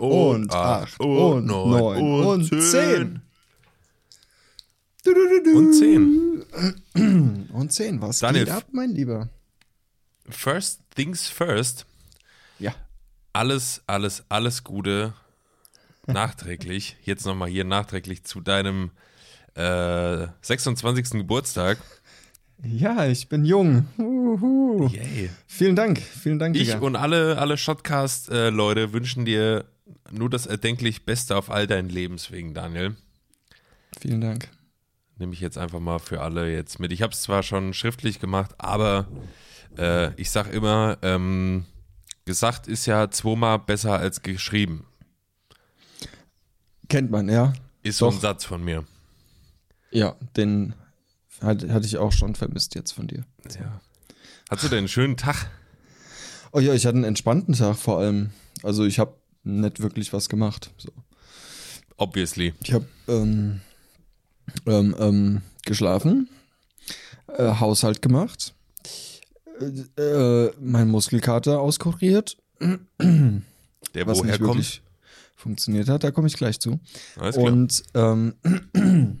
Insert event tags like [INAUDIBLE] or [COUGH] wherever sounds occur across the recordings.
und acht und neun und zehn. Und zehn. Und zehn. Was Daniel, geht ab, mein Lieber? First things first. Ja. Alles, alles, alles Gute [LAUGHS] nachträglich. Jetzt nochmal hier nachträglich zu deinem äh, 26. Geburtstag. Ja, ich bin jung. Uhu. Yay. Vielen Dank, vielen Dank, Ich Digga. und alle, alle Shotcast-Leute wünschen dir nur das erdenklich Beste auf all deinen Lebenswegen, Daniel. Vielen Dank. Nehme ich jetzt einfach mal für alle jetzt mit. Ich habe es zwar schon schriftlich gemacht, aber äh, ich sag immer, ähm, gesagt ist ja zweimal besser als geschrieben. Kennt man, ja? Ist so ein Doch. Satz von mir. Ja, den hat, hatte ich auch schon vermisst jetzt von dir. Ja. Hast du denn einen schönen Tag? Oh ja, ich hatte einen entspannten Tag vor allem. Also ich habe nicht wirklich was gemacht. So. Obviously. Ich habe ähm, ähm, ähm, geschlafen, äh, Haushalt gemacht, äh, äh, mein Muskelkater auskuriert, Der was woher nicht kommt. funktioniert hat. Da komme ich gleich zu. Alles klar. Und ähm, [CLEARS THROAT]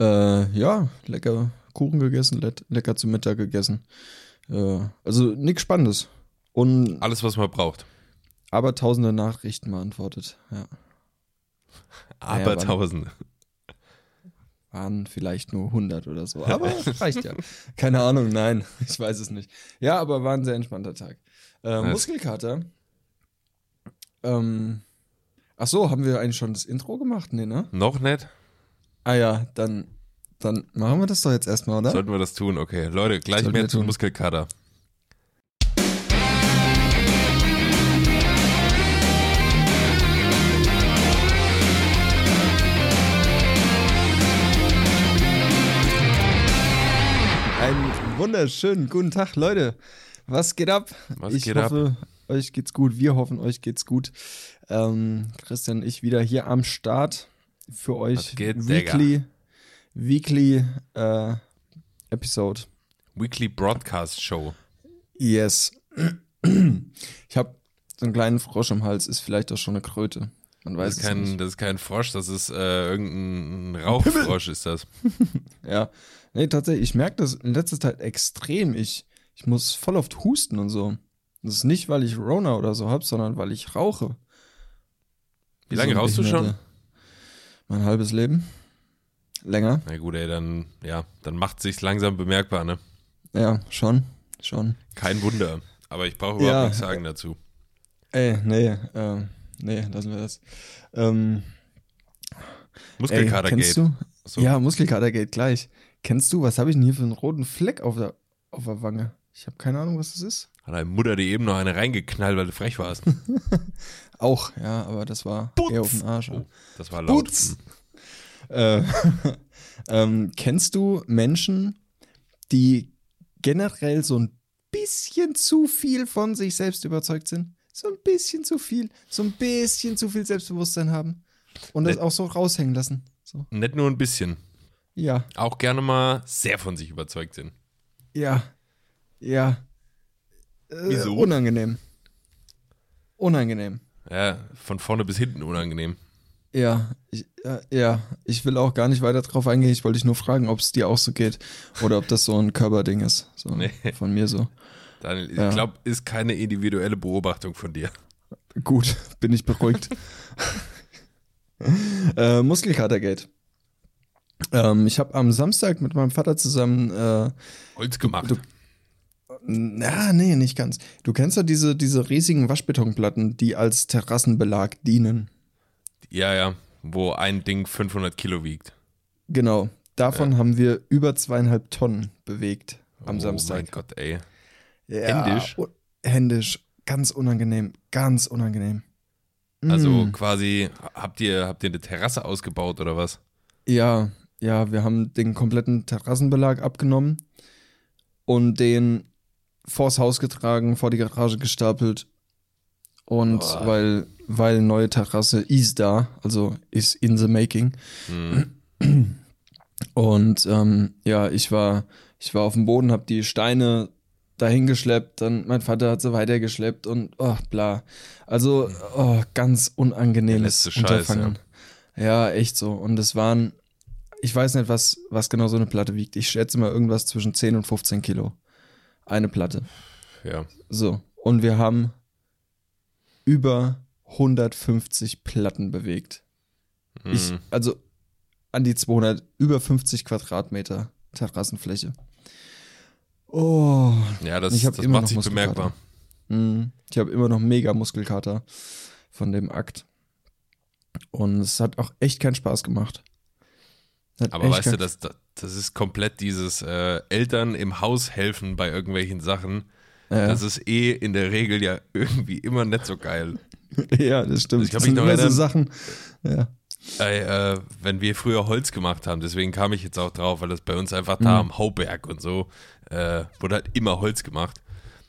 äh, ja, lecker Kuchen gegessen, le lecker zum Mittag gegessen. Äh, also nichts Spannendes. Und Alles, was man braucht. Aber tausende Nachrichten beantwortet. Ja. Aber wann- tausende. Waren vielleicht nur 100 oder so. Aber reicht ja. Keine Ahnung, nein. [LAUGHS] Ich weiß es nicht. Ja, aber war ein sehr entspannter Tag. Äh. Muskelkater. Ähm, ach so, haben wir eigentlich schon das Intro gemacht? Nee, ne? Noch nicht? Ah ja, dann, dann machen wir das doch jetzt erstmal, oder? Sollten wir das tun? Okay. Leute, gleich Sollten mehr tun. Muskelkater. Wunderschönen guten Tag, Leute. Was geht ab? Was ich geht ab? hoffe, euch geht's gut. Wir hoffen, euch geht's gut. Ähm, Christian und ich wieder hier am Start für euch. Was geht, weekly, weekly äh, Episode. Weekly Broadcast Show. Yes. [CLEARS THROAT] Ich habe so einen kleinen Frosch im Hals, ist vielleicht auch schon eine Kröte. Man weiß Das ist, kein, nicht. das ist kein Frosch, das ist äh, irgendein Rauchfrosch, ist das. [LAUGHS] Ja. Nee, tatsächlich, ich merke das in letzter Zeit extrem. Ich, ich muss voll oft husten und so. Das ist nicht, weil ich Rona oder so hab, sondern weil ich rauche. Wie lange ein rauchst du schon? Mein halbes Leben. Länger. Na gut, ey, dann, ja, dann macht sich's langsam bemerkbar, ne? Ja, schon. Schon. Kein Wunder. Aber ich brauche Ja. überhaupt nichts sagen dazu. Ey, nee, äh, nee, lassen wir das. Ähm, ey, Muskelkater kennst geht. du? So. Ja, Muskelkater geht gleich. Kennst du, was habe ich denn hier für einen roten Fleck auf der, auf der Wange? Ich habe keine Ahnung, was das ist. Hat deine Mutter dir eben noch eine reingeknallt, weil du frech warst. [LAUGHS] Auch, ja, aber das war eher auf den Arsch. Oh, das war laut. Putz. Äh, [LAUGHS] ähm, kennst du Menschen, die generell so ein bisschen zu viel von sich selbst überzeugt sind? So ein bisschen zu viel, so ein bisschen zu viel Selbstbewusstsein haben und das Ne- auch so raushängen lassen. So. Nicht nur ein bisschen. Ja, Auch gerne mal sehr von sich überzeugt sind. ja, ja. Äh, Wieso? Unangenehm. Unangenehm. Ja, von vorne bis hinten unangenehm. Ja, ich, äh, ja, ich will auch gar nicht weiter drauf eingehen. Ich wollte dich nur fragen, ob es dir auch so geht oder ob das so ein Körperding ist. So Nee. von mir so. Daniel, ich Ja. glaube, ist keine individuelle Beobachtung von dir. Gut, bin ich beruhigt. [LAUGHS] äh, Muskelkatergate. Ähm, ich habe am Samstag mit meinem Vater zusammen, äh, Holz gemacht. du- na, nee, nicht ganz. Du kennst ja diese, diese riesigen Waschbetonplatten, die als Terrassenbelag dienen. ja, ja, wo ein Ding 500 Kilo wiegt. Genau. Davon haben wir über zweieinhalb Tonnen bewegt am oh Samstag. mein Gott, ey. Ja, Händisch? Händisch. Ganz unangenehm. Ganz unangenehm. Also Mm. quasi, habt ihr, habt ihr eine Terrasse ausgebaut oder was? Ja, ja, wir haben den kompletten Terrassenbelag abgenommen und den vors Haus getragen, vor die Garage gestapelt. Und Boah. weil, weil neue Terrasse ist da, also ist in the making. Hm. Und ähm, ja, ich war, ich war auf dem Boden, habe die Steine dahin geschleppt, dann mein Vater hat sie weitergeschleppt und oh, bla. Also, oh, ganz unangenehmes letzte Scheiß, Unterfangen. Ja. echt so. Und es waren, ich weiß nicht, was, was genau so eine Platte wiegt. Ich schätze mal irgendwas zwischen 10 und 15 Kilo. Eine Platte. Ja. So. Und wir haben über 150 Platten bewegt. Ich, Mhm. also an die 200, über 50 Quadratmeter Terrassenfläche. Oh, Ja, das, das macht sich bemerkbar. Mm, Ich habe immer noch mega Muskelkater von dem Akt. Und es hat auch echt keinen Spaß gemacht. Aber weißt du, das, das, ist komplett dieses äh, Eltern im Haus helfen bei irgendwelchen Sachen. Ja, Das ist eh in der Regel ja [LAUGHS] irgendwie immer nicht so geil. [LAUGHS] ja, das stimmt. Ich kann das mich sind noch immer so erinnern. Sachen. Ja. Ey, äh, wenn wir früher Holz gemacht haben, deswegen kam ich jetzt auch drauf, weil das bei uns einfach da am Hauberg und so äh, wurde halt immer Holz gemacht.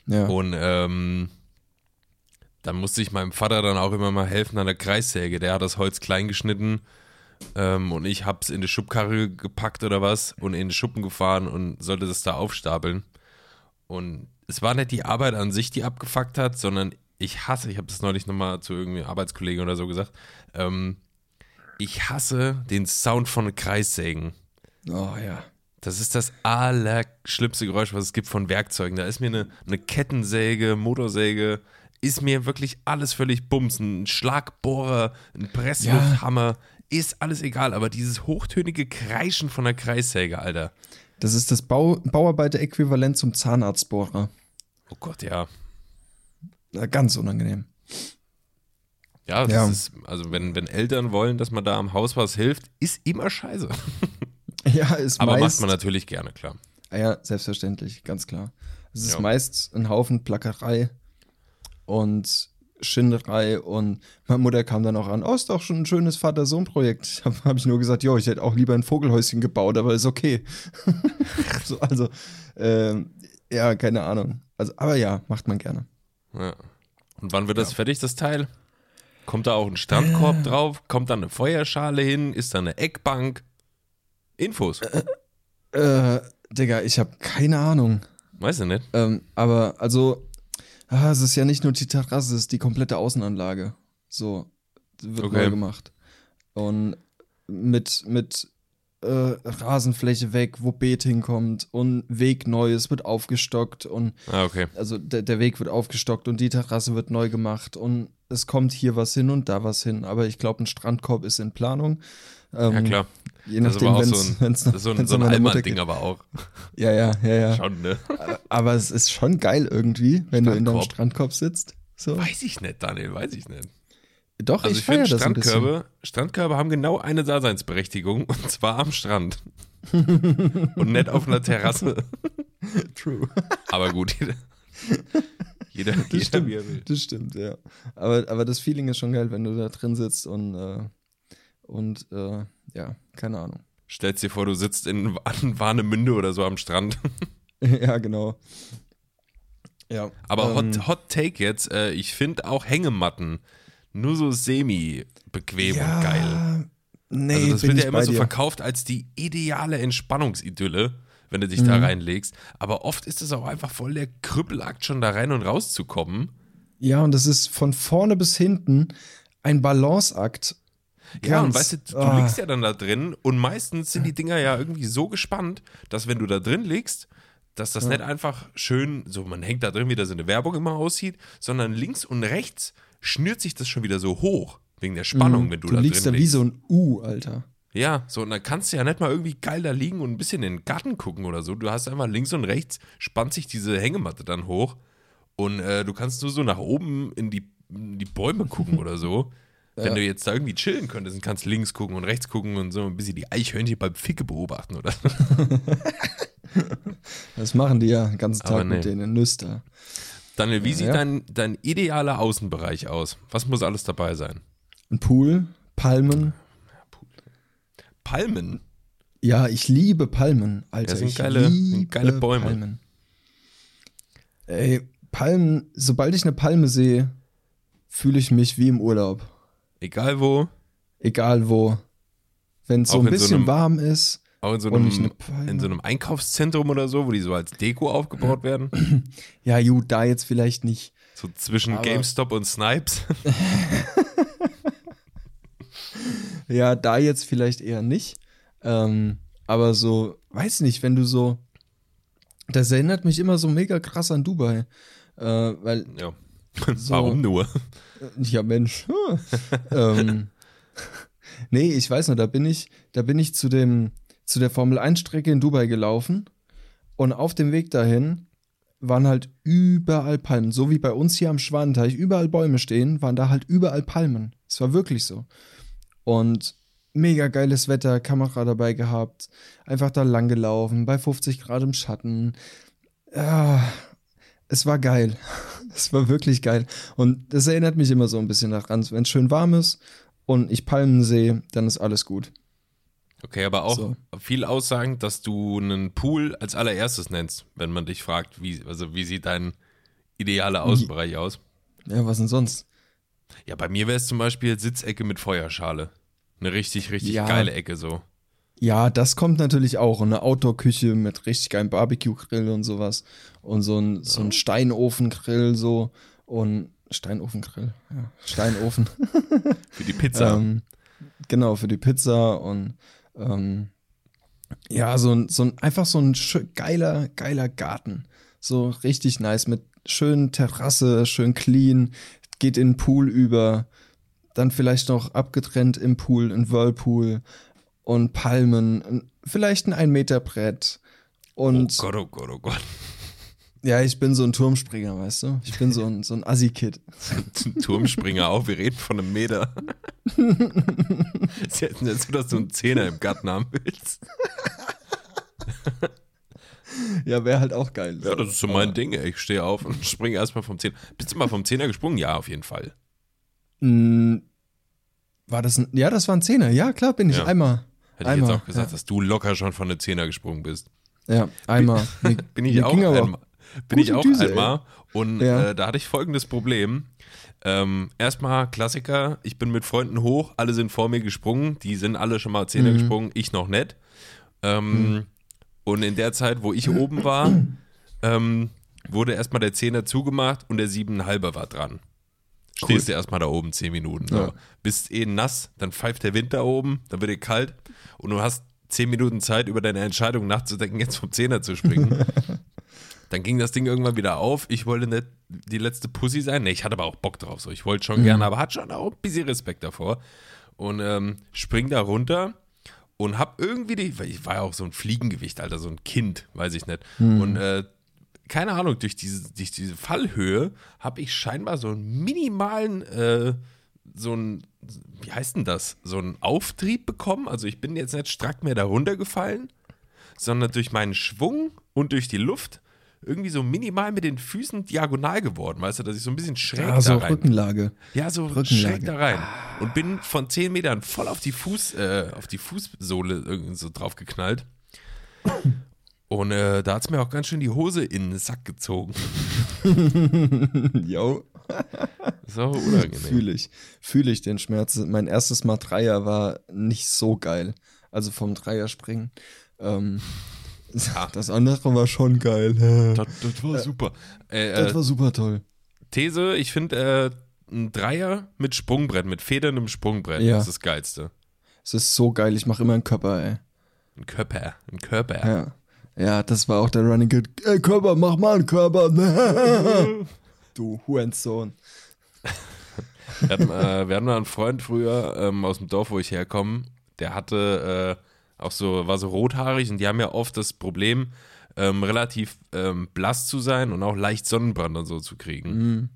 Ja. Und ähm, dann musste ich meinem Vater dann auch immer mal helfen an der Kreissäge. Der hat das Holz klein geschnitten ähm, und ich hab's in die Schubkarre gepackt oder was und in den Schuppen gefahren und sollte das da aufstapeln. Und es war nicht die Arbeit an sich, die abgefuckt hat, sondern ich hasse, ich habe das neulich nochmal zu irgendeinem Arbeitskollegen oder so gesagt, ähm, ich hasse den Sound von Kreissägen. Oh ja. Das ist das allerschlimmste Geräusch, was es gibt von Werkzeugen. Da ist mir eine, eine Kettensäge, Motorsäge, ist mir wirklich alles völlig bums. Ein Schlagbohrer, ein Presslufthammer, ist alles egal. Aber dieses hochtönige Kreischen von der Kreissäge, Alter. Das ist das Bau Bauarbeiter-Äquivalent zum Zahnarztbohrer. Oh Gott, ja. Ja, Ganz unangenehm. Ja, das Ja. ist, also wenn, wenn Eltern wollen, dass man da am Haus was hilft, ist immer scheiße. [LAUGHS] [LAUGHS] Ja, ist Aber meist, macht man natürlich gerne, klar. Ah ja, selbstverständlich, ganz klar. Es ist Ja. meist ein Haufen Plackerei und Schinderei und meine Mutter kam dann auch an, oh, ist doch schon ein schönes Vater-Sohn-Projekt. [LAUGHS] Habe hab ich nur gesagt, jo, ich hätte auch lieber ein Vogelhäuschen gebaut, aber ist okay. [LAUGHS] so, also, ähm, ja, keine Ahnung. Also, aber ja, macht man gerne. Ja. Und wann wird das fertig, das Teil? Kommt da auch ein Strandkorb drauf? Kommt da eine Feuerschale hin? Ist da eine Eckbank? Infos. Äh, Digga, ich habe keine Ahnung. Weiß ich nicht. Ähm, aber also, ah, es ist ja nicht nur die Terrasse, es ist die komplette Außenanlage. So, wird Okay. neu gemacht. Und mit, mit äh, Rasenfläche weg, wo Beet hinkommt und Weg neu, es wird aufgestockt und Ah, okay. also der, der Weg wird aufgestockt und die Terrasse wird neu gemacht und es kommt hier was hin und da was hin. Aber ich glaube, ein Strandkorb ist in Planung. Ähm, Ja, klar. Je nachdem, auch so wenn's, ein, wenn's ist so ein, wenn's so ein Allmann-Ding aber auch. Ja, ja, ja, ja. Schon, ne? [LAUGHS] Aber es ist schon geil irgendwie, wenn du in deinem Strandkorb. Sitzt. So. Weiß ich nicht, Daniel, weiß ich nicht. Doch, Also ich, ich, finde. Strandkörbe, Strandkörbe haben genau eine Daseinsberechtigung und zwar am Strand. [LAUGHS] und nicht auf einer Terrasse. [LAUGHS] True. Aber gut, jeder, jeder, Das jeder stimmt, wie er will. das stimmt, ja. Aber, aber das Feeling ist schon geil, wenn du da drin sitzt und, äh, und äh, ja, keine Ahnung. Stellst dir vor, du sitzt in [LAUGHS] Warnemünde oder so am Strand. [LAUGHS] ja, genau. Ja. Aber ähm, Hot, Hot Take jetzt, äh, ich finde auch Hängematten nur so semi-bequem ja, und geil. Nee, Also das bin wird ja immer so dir. verkauft als die ideale Entspannungsidylle, wenn du dich da Mhm. reinlegst. Aber oft ist es auch einfach voll der Krüppelakt, schon da rein und rauszukommen. Ja, und das ist von vorne bis hinten ein Balanceakt. Ja, und weißt du, du ah. liegst ja dann da drin und meistens sind die Dinger ja irgendwie so gespannt, dass wenn du da drin liegst, dass das nicht einfach schön, so man hängt da drin, wie das in der Werbung immer aussieht, sondern links und rechts schnürt sich das schon wieder so hoch, wegen der Spannung, wenn du, Mhm. Du da liegst drin da wie liegst. so ein U, Alter. Ja, so, und dann kannst du ja nicht mal irgendwie geil da liegen und ein bisschen in den Garten gucken oder so. Du hast einfach links und rechts, spannt sich diese Hängematte dann hoch und äh, du kannst nur so nach oben in die, in die Bäume gucken oder so. Wenn du jetzt da irgendwie chillen könntest und kannst links gucken und rechts gucken und so ein bisschen die Eichhörnchen beim Ficke beobachten oder. [LAUGHS] Das machen die ja den ganzen Tag mit nee. denen Nüster. Daniel, wie sieht Ja. dein, dein idealer Außenbereich aus? Was muss alles dabei sein? Ein Pool, Palmen. Palmen. Ja, ich liebe Palmen, Alter. Ja, sind ich geile- sind liebe geile Bäume. Palmen. Ey, Palmen, sobald ich eine Palme sehe, fühle ich mich wie im Urlaub. Egal wo. Egal wo. Wenn es so ein in so bisschen einem- warm ist, Auch in so, einem, in so einem Einkaufszentrum oder so, wo die so als Deko aufgebaut werden. [CLEARS THROAT] Ja, gut, da jetzt vielleicht nicht. So zwischen Aber- GameStop und Snipes. [LAUGHS] Ja, da jetzt vielleicht eher nicht. Ähm, aber so, weiß nicht, wenn du so. Das erinnert mich immer so mega krass an Dubai. Äh, weil, Ja. So. [LAUGHS] Warum nur? Ja Mensch. [LAUGHS] ähm, nee, ich weiß noch, da bin ich, da bin ich zu dem, zu der Formel 1 Strecke in Dubai gelaufen. Und auf dem Weg dahin waren halt überall Palmen. So wie bei uns hier am Schwanenteich überall Bäume stehen, waren da halt überall Palmen. Es war wirklich so. Und mega geiles Wetter, Kamera dabei gehabt, einfach da lang gelaufen, bei 50 Grad im Schatten. Ja, es war geil. [LAUGHS] Es war wirklich geil. Und das erinnert mich immer so ein bisschen daran, wenn es schön warm ist und ich Palmen sehe, dann ist alles gut. Okay, aber auch So. viel aussagen, dass du einen Pool als allererstes nennst, wenn man dich fragt, wie, also wie sieht dein idealer Außenbereich aus? Ja, was denn sonst? Ja, bei mir wäre es zum Beispiel Sitzecke mit Feuerschale. Eine richtig, richtig Ja. geile Ecke so. Ja, das kommt natürlich auch. Und eine Outdoor-Küche mit richtig geilem Barbecue-Grill und sowas. Und so ein, so ein Steinofengrill so. Und Steinofengrill, ja. Steinofen. [LAUGHS] Für die Pizza. ähm, genau, für die Pizza und ähm, ja, so ein, so ein, einfach so ein geiler, geiler Garten. So richtig nice mit schönen Terrasse, schön clean, geht in den Pool über, dann vielleicht noch abgetrennt im Pool, ein Whirlpool und Palmen, vielleicht ein ein Meter Brett. oh Und Gott, oh Gott, oh Gott. [LAUGHS] ja, ich bin so ein Turmspringer, weißt du? Ich bin so ein, so ein Assi-Kid. [LAUGHS] Ein Turmspringer auch, wir reden von einem Meter. Ist [LAUGHS] jetzt nicht so, dass du einen Zehner im Garten haben willst. Ja, wäre halt auch geil. Ja, das ist so mein Ding, ey. Ich stehe auf und springe erstmal vom Zehner. Bist du mal vom Zehner gesprungen? Ja, auf jeden Fall. War das ein, ja, das war ein Zehner. Ja, klar, bin ich. Ja. Einmal. Hätte einmal, ich jetzt auch gesagt, dass du locker schon von der Zehner gesprungen bist. Ja, einmal. [LAUGHS] Mir- Bin ich auch einmal. Bin ich auch Düse, einmal. Und Ja. äh, da hatte ich folgendes Problem. Ähm, erstmal Klassiker, ich bin mit Freunden hoch, alle sind vor mir gesprungen, die sind alle schon mal Zehner Mhm. gesprungen, ich noch nicht. Ähm, Und in der Zeit, wo ich oben war, [CLEARS THROAT] ähm, wurde erstmal der Zehner zugemacht und der Siebeneinhalber war dran. Stehst du erstmal da oben zehn Minuten. So. Ja. Bist eh nass, dann pfeift der Wind da oben, dann wird dir kalt und du hast zehn Minuten Zeit, über deine Entscheidung nachzudenken, jetzt vom Zehner zu springen. [LAUGHS] dann ging das Ding irgendwann wieder auf. Ich wollte nicht die letzte Pussy sein. Nee, ich hatte aber auch Bock drauf. So. Ich wollte schon gerne, aber hatte schon auch ein bisschen Respekt davor. Und ähm, spring da runter und hab irgendwie die, weil ich war ja auch so ein Fliegengewicht, Alter, so ein Kind, weiß ich nicht. Und äh, keine Ahnung, durch diese, durch diese Fallhöhe habe ich scheinbar so einen minimalen, äh, so ein, wie heißt denn das? So einen Auftrieb bekommen. Also ich bin jetzt nicht strack mehr da runtergefallen, sondern durch meinen Schwung und durch die Luft irgendwie so minimal mit den Füßen diagonal geworden, weißt du, dass ich so ein bisschen schräg Ja, so da rein. Rückenlage. Ja, so Rückenlage. schräg da rein. Und bin von 10 Metern voll auf die Fuß, äh, auf die Fußsohle irgendwie so drauf geknallt. Und äh, da hat es mir auch ganz schön die Hose in den Sack gezogen. [LAUGHS] Jo. So unangenehm. Fühle ich. Fühle ich den Schmerz. Mein erstes Mal Dreier war nicht so geil. Also vom Dreier springen. Ähm, Das andere war schon geil. [LAUGHS] Das, das war super. Äh, Das äh, war super toll. These, ich finde äh, ein Dreier mit Sprungbrett, mit federndem Sprungbrett, Ja. ist das Geilste. Es ist so geil. Ich mache immer einen Körper, ey. Ein Körper, ein Körper. Ja. Ja, das war auch der Running Gag. Ey, Körper, mach mal einen Körper. [LAUGHS] du Hurensohn. Wir hatten, äh, wir hatten mal einen Freund früher ähm, aus dem Dorf, wo ich herkomme, der hatte äh, auch so, war so rothaarig und die haben ja oft das Problem, ähm, relativ ähm, blass zu sein und auch leicht Sonnenbrand und so zu kriegen.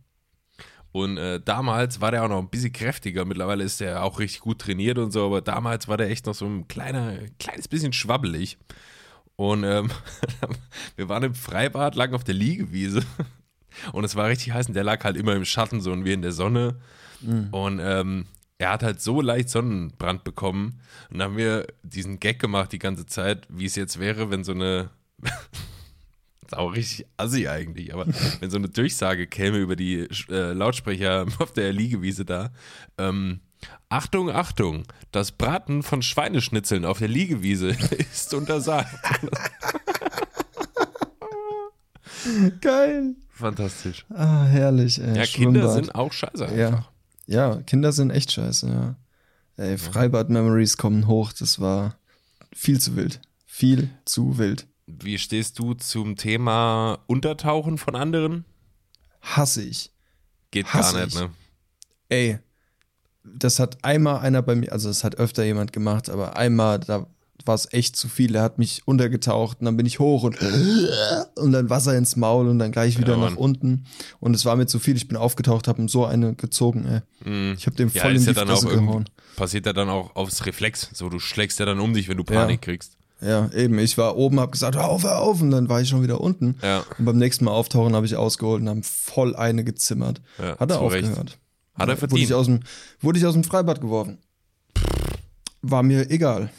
Und äh, damals war der auch noch ein bisschen kräftiger. Mittlerweile ist der auch richtig gut trainiert und so, aber damals war der echt noch so ein kleiner, kleines bisschen schwabbelig. Und ähm, [LAUGHS] wir waren im Freibad, lagen auf der Liegewiese. Und es war richtig heiß und der lag halt immer im Schatten, so und wir in der Sonne. Und ähm, er hat halt so leicht Sonnenbrand bekommen. Und dann haben wir diesen Gag gemacht die ganze Zeit, wie es jetzt wäre, wenn so eine, [LAUGHS] Das ist auch richtig assi eigentlich, aber [LAUGHS] wenn so eine Durchsage käme über die äh, Lautsprecher auf der Liegewiese da, ähm, Achtung, Achtung, das Braten von Schweineschnitzeln auf der Liegewiese [LAUGHS] ist untersagt. [LAUGHS] Geil. Fantastisch. Ah, herrlich, ey. Ja, Schwimmbad. Kinder sind auch scheiße einfach. Ja. ja, Kinder sind echt scheiße, ja. Ey, Freibad-Memories kommen hoch, das war viel zu wild. Viel zu wild. Wie stehst du zum Thema Untertauchen von anderen? Hasse ich. Geht Hasse gar nicht, ich. ne? Ey, das hat einmal einer bei mir, also das hat öfter jemand gemacht, aber einmal, da war es echt zu viel. Er hat mich untergetaucht und dann bin ich hoch und, [LAUGHS] und dann Wasser ins Maul und dann gleich wieder Ja, nach unten. Und es war mir zu viel. Ich bin aufgetaucht, habe ihm so eine gezogen, ey. Ich habe dem Ja, voll in die ja Fresse gehauen. passiert ja dann auch aufs Reflex. So, du schlägst ja dann um dich, wenn du Panik kriegst. Ja, eben. Ich war oben, hab gesagt, hör auf, hör auf. Und dann war ich schon wieder unten. Ja. Und beim nächsten Mal auftauchen habe ich ausgeholt und haben voll eine gezimmert. Ja, Hat er zu Recht. Hat er Wurde verdient. ich, aus dem, wurde ich aus dem Freibad geworfen. War mir egal.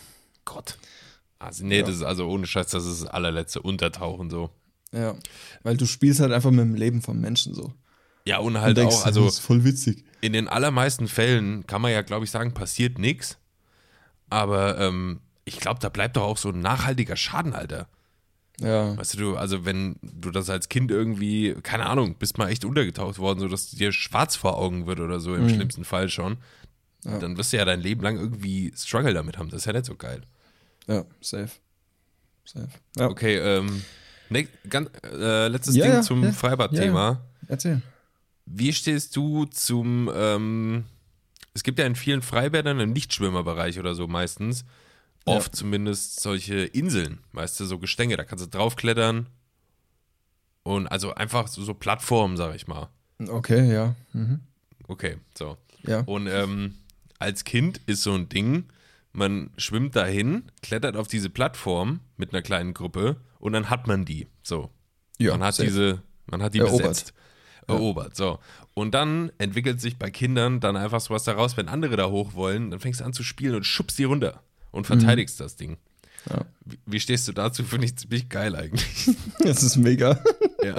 Gott. Also, nee, das ist also ohne Scheiß, das ist das allerletzte Untertauchen so. Ja. Weil du spielst halt einfach mit dem Leben von Menschen so. Ja, und Und halt denkst, auch, also das ist voll witzig. in den allermeisten Fällen kann man ja, glaube ich, sagen, passiert nichts. Aber ähm, ich glaube, da bleibt doch auch so ein nachhaltiger Schaden, Alter. Ja. Weißt du, also wenn du das als Kind irgendwie, keine Ahnung, bist mal echt untergetaucht worden, so dass dir schwarz vor Augen wird oder so, im schlimmsten Fall schon, dann wirst du ja dein Leben lang irgendwie Struggle damit haben. Das ist ja nicht so geil. Ja, safe. Safe. Ja. Okay, ähm, ne, ganz, äh, letztes Ja, Ding ja, zum ja, Freibad-Thema. Erzähl. Wie stehst du zum, ähm, es gibt ja in vielen Freibädern im Nichtschwimmerbereich oder so meistens, oft zumindest solche Inseln, weißt du, so Gestänge, da kannst du draufklettern und also einfach so, so Plattformen, sag ich mal. Okay, ja. Mhm. Okay, so. Ja. Und ähm, als Kind ist so ein Ding, man schwimmt dahin, klettert auf diese Plattform mit einer kleinen Gruppe und dann hat man die. So. Ja, man hat safe. diese, man hat die Erobert. besetzt. Erobert, so. Und dann entwickelt sich bei Kindern dann einfach sowas daraus, wenn andere da hoch wollen, dann fängst du an zu spielen und schubst die runter und verteidigst das Ding. Mhm. Ja. Wie, wie stehst du dazu? Finde ich ziemlich geil eigentlich. [LAUGHS] Das ist mega. Ja.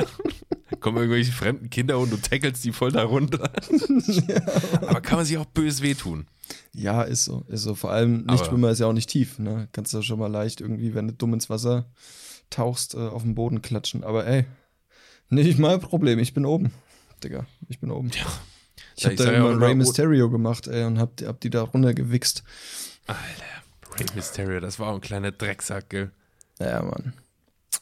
Kommen irgendwelche fremden Kinder und du tackelst die voll da runter. [LAUGHS] Aber kann man sich auch bös wehtun. Ja, ist so. Ist so. Vor allem Nichtschwimmer ist ja auch nicht tief. Ne? Kannst du schon mal leicht irgendwie, wenn du dumm ins Wasser tauchst, äh, auf den Boden klatschen. Aber ey, nicht mein Problem. Ich bin oben. Digga, ich bin oben. Ja. Ich Ja, hab da ja immer immer, Rey Mysterio gemacht, ey, und hab, die- hab die da runtergewichst. Alter, Rey Mysterio, das war auch ein kleiner Drecksack, gell? Ja, Mann.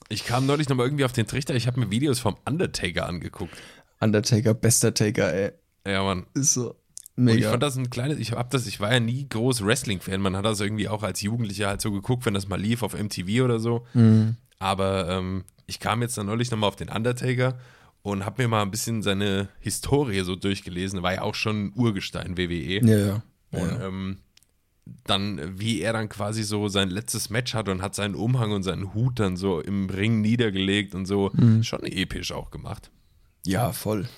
Ich kam neulich nochmal irgendwie auf den Trichter, ich habe mir Videos vom Undertaker angeguckt. Undertaker, bester Taker, ey. Ja, Mann. Ist so Und ich mega. fand das ein kleines, ich hab das, ich war ja nie groß Wrestling-Fan, man hat das irgendwie auch als Jugendlicher halt so geguckt, wenn das mal lief auf MTV oder so. Mhm. Aber ähm, ich kam jetzt dann neulich nochmal auf den Undertaker und habe mir mal ein bisschen seine Historie so durchgelesen. War ja auch schon ein Urgestein WWE. ja, ja. Und ja. ähm, dann, wie er dann quasi so sein letztes Match hat und hat seinen Umhang und seinen Hut dann so im Ring niedergelegt und so. Mhm. Schon episch auch gemacht. ja, voll.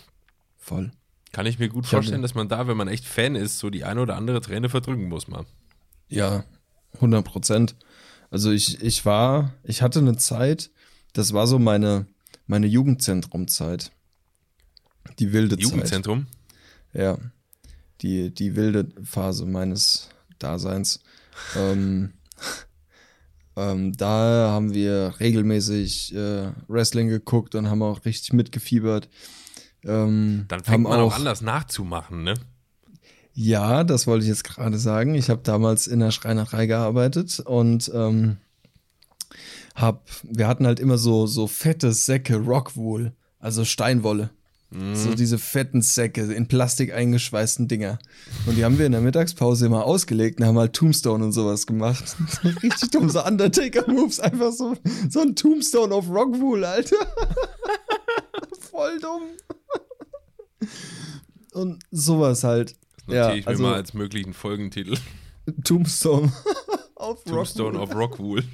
Voll. Kann ich mir gut hab vorstellen, dass man da, wenn man echt Fan ist, so die eine oder andere Träne verdrücken muss mal. Ja, 100 Prozent. Also ich, ich war, ich hatte eine Zeit, das war so meine, meine Jugendzentrum-Zeit. Die wilde Zeit. Jugendzentrum? Ja. Die, die wilde Phase meines Daseins. ähm, [LAUGHS] ähm, da haben wir regelmäßig äh, Wrestling geguckt und haben auch richtig mitgefiebert. Ähm, Dann fängt man auch an, das nachzumachen, ne? Ja, das wollte ich jetzt gerade sagen. Ich habe damals in der Schreinerei gearbeitet und ähm, hab, wir hatten halt immer so, so fette Säcke Rockwool, also Steinwolle. So diese fetten Säcke in Plastik eingeschweißten Dinger. Und die haben wir in der Mittagspause immer ausgelegt und haben halt Tombstone und sowas gemacht. [LAUGHS] Richtig dumm, so Undertaker-Moves, einfach so, so ein Tombstone auf Rockwool, Alter. [LAUGHS] Voll dumm. Und sowas halt. Notiere Ja, ich mir also mal als möglichen Folgentitel. Tombstone [LAUGHS] auf Tombstone Rockwool. of Rockwool.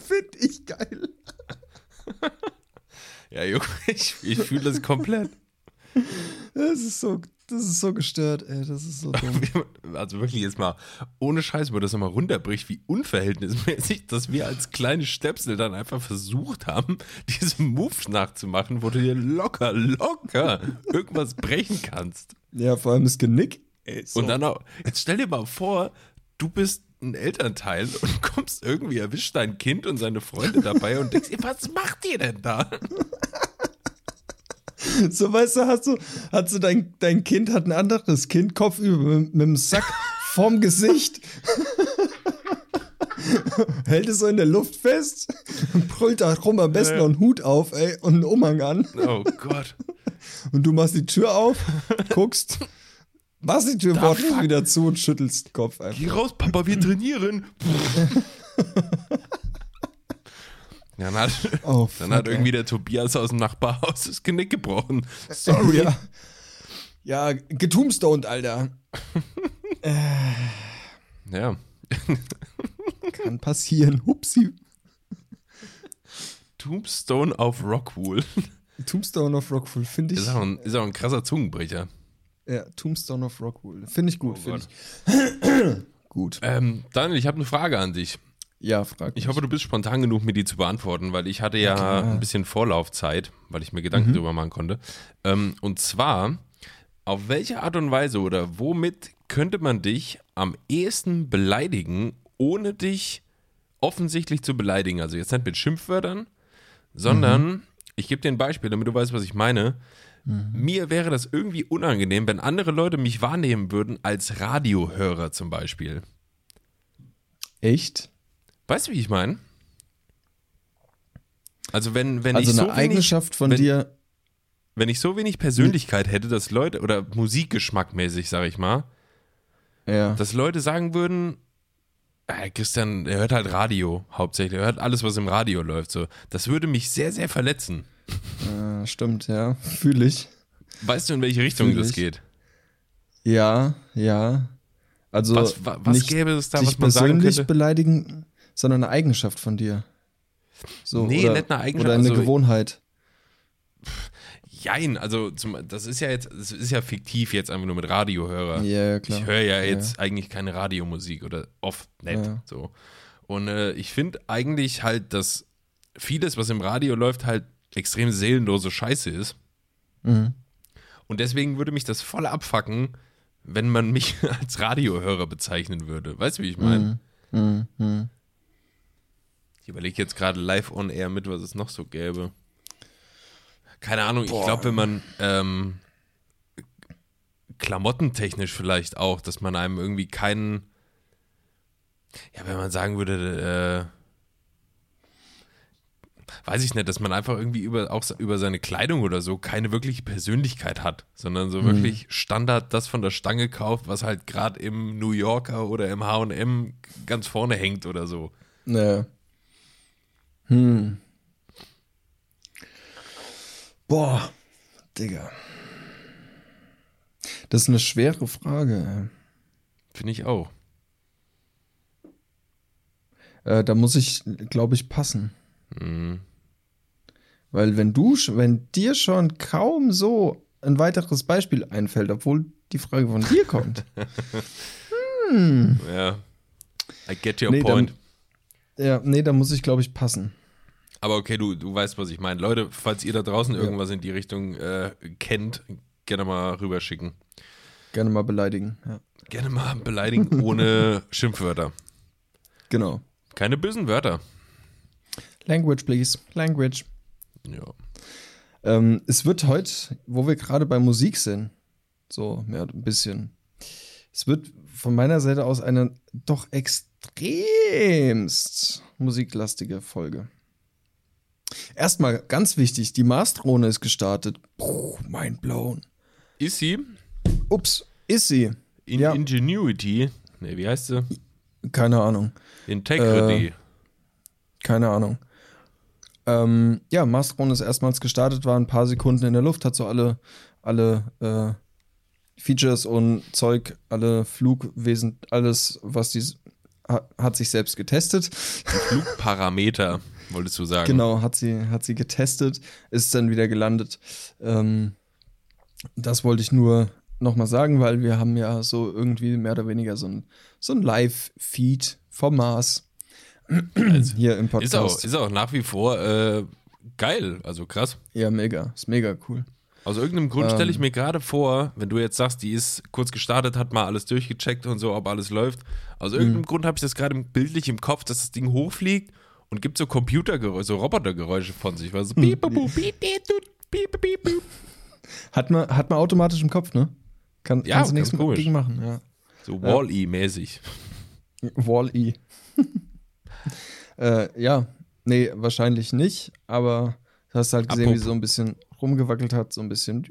Find ich geil. Ja, Junge, [LAUGHS] ich, ich fühle das komplett. Das ist so Das ist so gestört, ey. Das ist so [LAUGHS] dumm. Also wirklich jetzt mal, ohne Scheiß, wo das nochmal runterbricht, wie unverhältnismäßig, dass wir als kleine Stöpsel dann einfach versucht haben, [LAUGHS] diese Moves nachzumachen, wo du dir locker, locker irgendwas brechen kannst. Ja, vor allem das Genick. Ey, so. Und dann auch, jetzt stell dir mal vor, du bist ein Elternteil und [LAUGHS] kommst irgendwie, erwischt dein Kind und seine Freunde dabei und denkst, was macht ihr denn da? [LAUGHS] So, weißt du, hast du, hast du dein, dein Kind hat ein anderes Kind, kopfüber mit, mit dem Sack [LAUGHS] vorm Gesicht. Hält es so in der Luft fest, brüllt da rum am besten noch einen Hut auf, ey, und einen Umhang an. Oh Gott. Und du machst die Tür auf, guckst, machst die Tür wortlos wieder zu und schüttelst den Kopf einfach. Geh raus, Papa, wir trainieren. Ja, [LAUGHS] dann hat, Oh, dann hat irgendwie der Tobias aus dem Nachbarhaus das Genick gebrochen. Sorry. Ja. Ja, getumstoned, Alter. [LAUGHS] Ja. Kann passieren. Hupsi. Tombstone auf Rockwool. Tombstone of Rockwool, finde ich. Ist auch, ein, ist auch ein krasser Zungenbrecher. Ja, Tombstone of Rockwool. Finde ich gut, Oh finde ich. [CLEARS THROAT] gut. Ähm, Daniel, ich habe eine Frage an dich. Ja, frag Ich mich. hoffe, du bist spontan genug, mir die zu beantworten, weil ich hatte ja klar. ein bisschen Vorlaufzeit, weil ich mir Gedanken drüber machen konnte. Ähm, und zwar, auf welche Art und Weise oder womit könnte man dich am ehesten beleidigen, ohne dich offensichtlich zu beleidigen? Also jetzt nicht mit Schimpfwörtern, sondern, ich gebe dir ein Beispiel, damit du weißt, was ich meine. Mir wäre das irgendwie unangenehm, wenn andere Leute mich wahrnehmen würden als Radiohörer zum Beispiel. Echt? Weißt du, wie ich meine? Also wenn, wenn also ich eine so wenig, Eigenschaft von wenn- dir. wenn ich so wenig Persönlichkeit hätte, dass Leute, oder Musikgeschmackmäßig, sag ich mal, Ja. dass Leute sagen würden, äh, Christian, er hört halt Radio hauptsächlich, er hört alles, was im Radio läuft. So. Das würde mich sehr, sehr verletzen. Äh, stimmt, ja. [LAUGHS] Fühle ich. Weißt du, in welche Richtung das geht? Ja, ja. Also Was, wa- was nicht gäbe es da, was man sagen persönlich könnte? beleidigen, sondern eine Eigenschaft von dir. So, Nee, oder, nicht eine Eigenschaft, Oder eine also- Gewohnheit. Jein, also zum, das ist ja jetzt, das ist ja fiktiv jetzt einfach nur mit Radiohörer. Ja, ja, klar. Ich höre ja jetzt eigentlich keine Radiomusik oder oft nicht Ja. so. Und äh, ich finde eigentlich halt, dass vieles, was im Radio läuft, halt extrem seelenlose Scheiße ist. Mhm. Und deswegen würde mich das voll abfacken, wenn man mich [LAUGHS] als Radiohörer bezeichnen würde. Weißt du, wie ich meine? Mhm. Mhm. Ich überlege jetzt gerade live on air mit, was es noch so gäbe. Keine Ahnung, ich Boah. glaube, wenn man ähm, klamottentechnisch vielleicht auch, dass man einem irgendwie keinen, ja, wenn man sagen würde, äh, weiß ich nicht, dass man einfach irgendwie über, auch über seine Kleidung oder so keine wirkliche Persönlichkeit hat, sondern so wirklich Standard das von der Stange kauft, was halt gerade im New Yorker oder im H&M ganz vorne hängt oder so. Ja. Hm. Boah, Digga. Das ist eine schwere Frage. Finde ich auch. Äh, da muss ich, glaube ich, passen. Mhm. Weil wenn du, wenn dir schon kaum so ein weiteres Beispiel einfällt, obwohl die Frage von dir kommt. [LAUGHS] Ja. I get your Nee, dann- point. ja, nee, da muss ich, glaube ich, passen. Aber okay, du, du weißt, was ich meine. Leute, falls ihr da draußen irgendwas in die Richtung äh, kennt, gerne mal rüberschicken. Gerne mal beleidigen. Ja. Gerne mal beleidigen ohne [LAUGHS] Schimpfwörter. Genau. Keine bösen Wörter. Language, please. Language. Ja. Ähm, es wird heute, wo wir gerade bei Musik sind, so, ja, ein bisschen. Es wird von meiner Seite aus eine doch extremst musiklastige Folge. Erstmal ganz wichtig, die Mars-Drohne ist gestartet. Puh, mind blown. Ist sie Ups, ist sie? in Ja. Ingenuity? Ne, wie heißt sie? Keine Ahnung. Integrity. Keine Ahnung. Ähm, ja, Mars-Drohne ist erstmals gestartet, war ein paar Sekunden in der Luft, hat so alle, alle äh, Features und Zeug, alle Flugwesen, alles, was die ha, hat sich selbst getestet. Flugparameter, [LAUGHS] wolltest du sagen. Genau, hat sie, hat sie getestet, ist dann wieder gelandet. Ähm, das wollte ich nur nochmal sagen, weil wir haben ja so irgendwie mehr oder weniger so ein, so ein Live-Feed vom Mars hier im Also, Ist auch, Podcast. ist auch nach wie vor äh, geil, also krass. Ja, mega. Ist mega cool. Aus irgendeinem Grund Ähm. stelle ich mir gerade vor, wenn du jetzt sagst, die ist kurz gestartet, hat mal alles durchgecheckt und so, ob alles läuft. Aus Mhm. irgendeinem Grund habe ich das gerade bildlich im Kopf, dass das Ding hochfliegt und gibt so Computergeräusche, so Robotergeräusche von sich. Weil so Hm. piep, piep, piep, piep, piep, piep. [LAUGHS] Hat man, hat man automatisch im Kopf, ne? Kann, Ja, kannst du nichts komisch. gegen machen, ja. So Wall-E-mäßig. Wall-E. [LAUGHS] äh, ja, nee, wahrscheinlich nicht, aber du hast halt gesehen, wie Apropos- so ein bisschen rumgewackelt hat, so ein bisschen.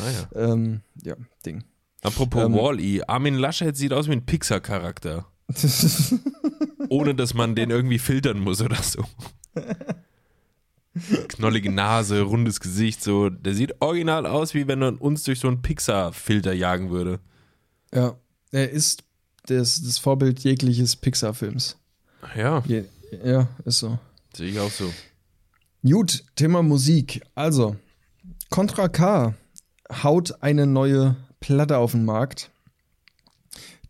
Ah, ja. Ähm, ja, Ding. Apropos Ähm. Wall-E, Armin Laschet sieht aus wie ein Pixar-Charakter. [LAUGHS] ohne dass man den irgendwie filtern muss oder so. Knollige Nase, rundes Gesicht, so. Der sieht original aus, wie wenn man uns durch so einen Pixar-Filter jagen würde. ja, er ist das, das Vorbild jegliches Pixar-Films. Ja, Je, ja, ist so. sehe ich auch so. Gut, Thema Musik. Also, Contra K haut eine neue Platte auf den Markt,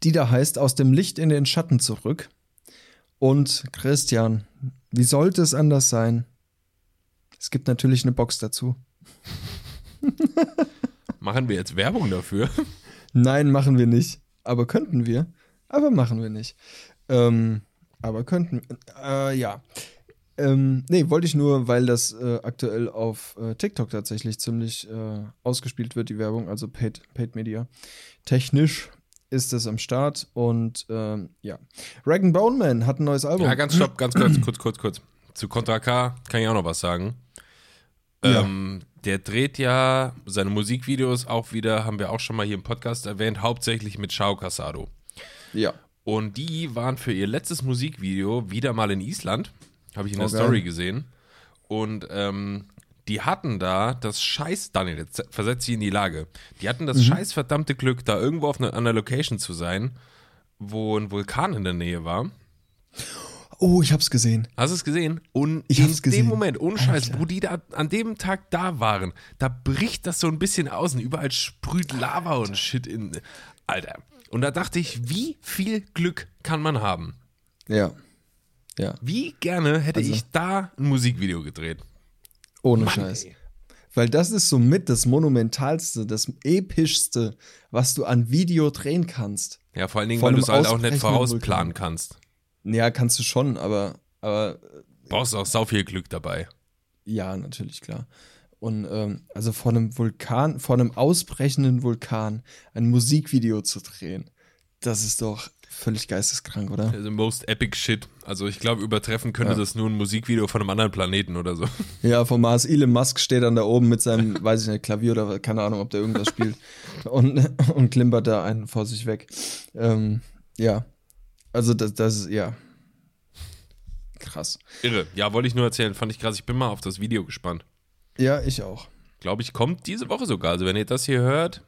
die da heißt Aus dem Licht in den Schatten zurück. Und Christian, wie sollte es anders sein? Es gibt natürlich eine Box dazu. [LAUGHS] Machen wir jetzt Werbung dafür? Nein, machen wir nicht. Aber könnten wir. Aber machen wir nicht. Ähm, aber könnten. Äh, ja. Ähm, nee, wollte ich nur, weil das äh, aktuell auf äh, TikTok tatsächlich ziemlich äh, ausgespielt wird, die Werbung, also Paid, Paid Media. Technisch ist es am Start und ähm, ja. Rag Bone Man hat ein neues Album. Ja, ganz stopp, ganz kurz, kurz, kurz, kurz. Zu Contra K kann ich auch noch was sagen. Ja. Ähm, der dreht ja seine Musikvideos auch wieder, haben wir auch schon mal hier im Podcast erwähnt, hauptsächlich mit Shao Casado. Ja. Und die waren für ihr letztes Musikvideo wieder mal in Island. Habe ich in Oh, der geil. Story gesehen. Und ähm, die hatten da das Scheiß, Daniel, jetzt versetz sie in die Lage. Die hatten Mhm. das scheiß verdammte Glück, da irgendwo auf einer, einer Location zu sein, wo ein Vulkan in der Nähe war. Oh, ich hab's gesehen. Hast du es gesehen? Und Ich in hab's gesehen. dem Moment, ohne Scheiß, Alter. wo die da an dem Tag da waren, da bricht das so ein bisschen aus und überall sprüht Lava und Shit in. Alter. Und da dachte ich, wie viel Glück kann man haben? Ja. Ja. Wie gerne hätte Also- ich da ein Musikvideo gedreht? Ohne Mann, Scheiß. ey. Weil das ist somit das monumentalste, das epischste, was du an Video drehen kannst. Ja, vor allen Dingen, Von weil du es halt auch nicht vorausplanen kannst. Ja, kannst du schon, aber, aber Brauchst auch sau viel Glück dabei. ja, natürlich, klar. Und ähm, also vor einem Vulkan, vor einem ausbrechenden Vulkan ein Musikvideo zu drehen, das ist doch völlig geisteskrank, oder? Also most epic shit. Also ich glaube, übertreffen könnte Ja. das nur ein Musikvideo von einem anderen Planeten oder so. Ja, vom Mars. Elon Musk steht dann da oben mit seinem, [LAUGHS] weiß ich nicht, Klavier oder keine Ahnung, ob der irgendwas spielt [LAUGHS] und, und klimpert da einen vor sich weg. Ähm, ja, also das, das ist, ja, krass. Irre. Ja, wollte ich nur erzählen. Fand ich krass. Ich bin mal auf das Video gespannt. Ja, ich auch. Glaube ich, kommt diese Woche sogar. Also wenn ihr das hier hört,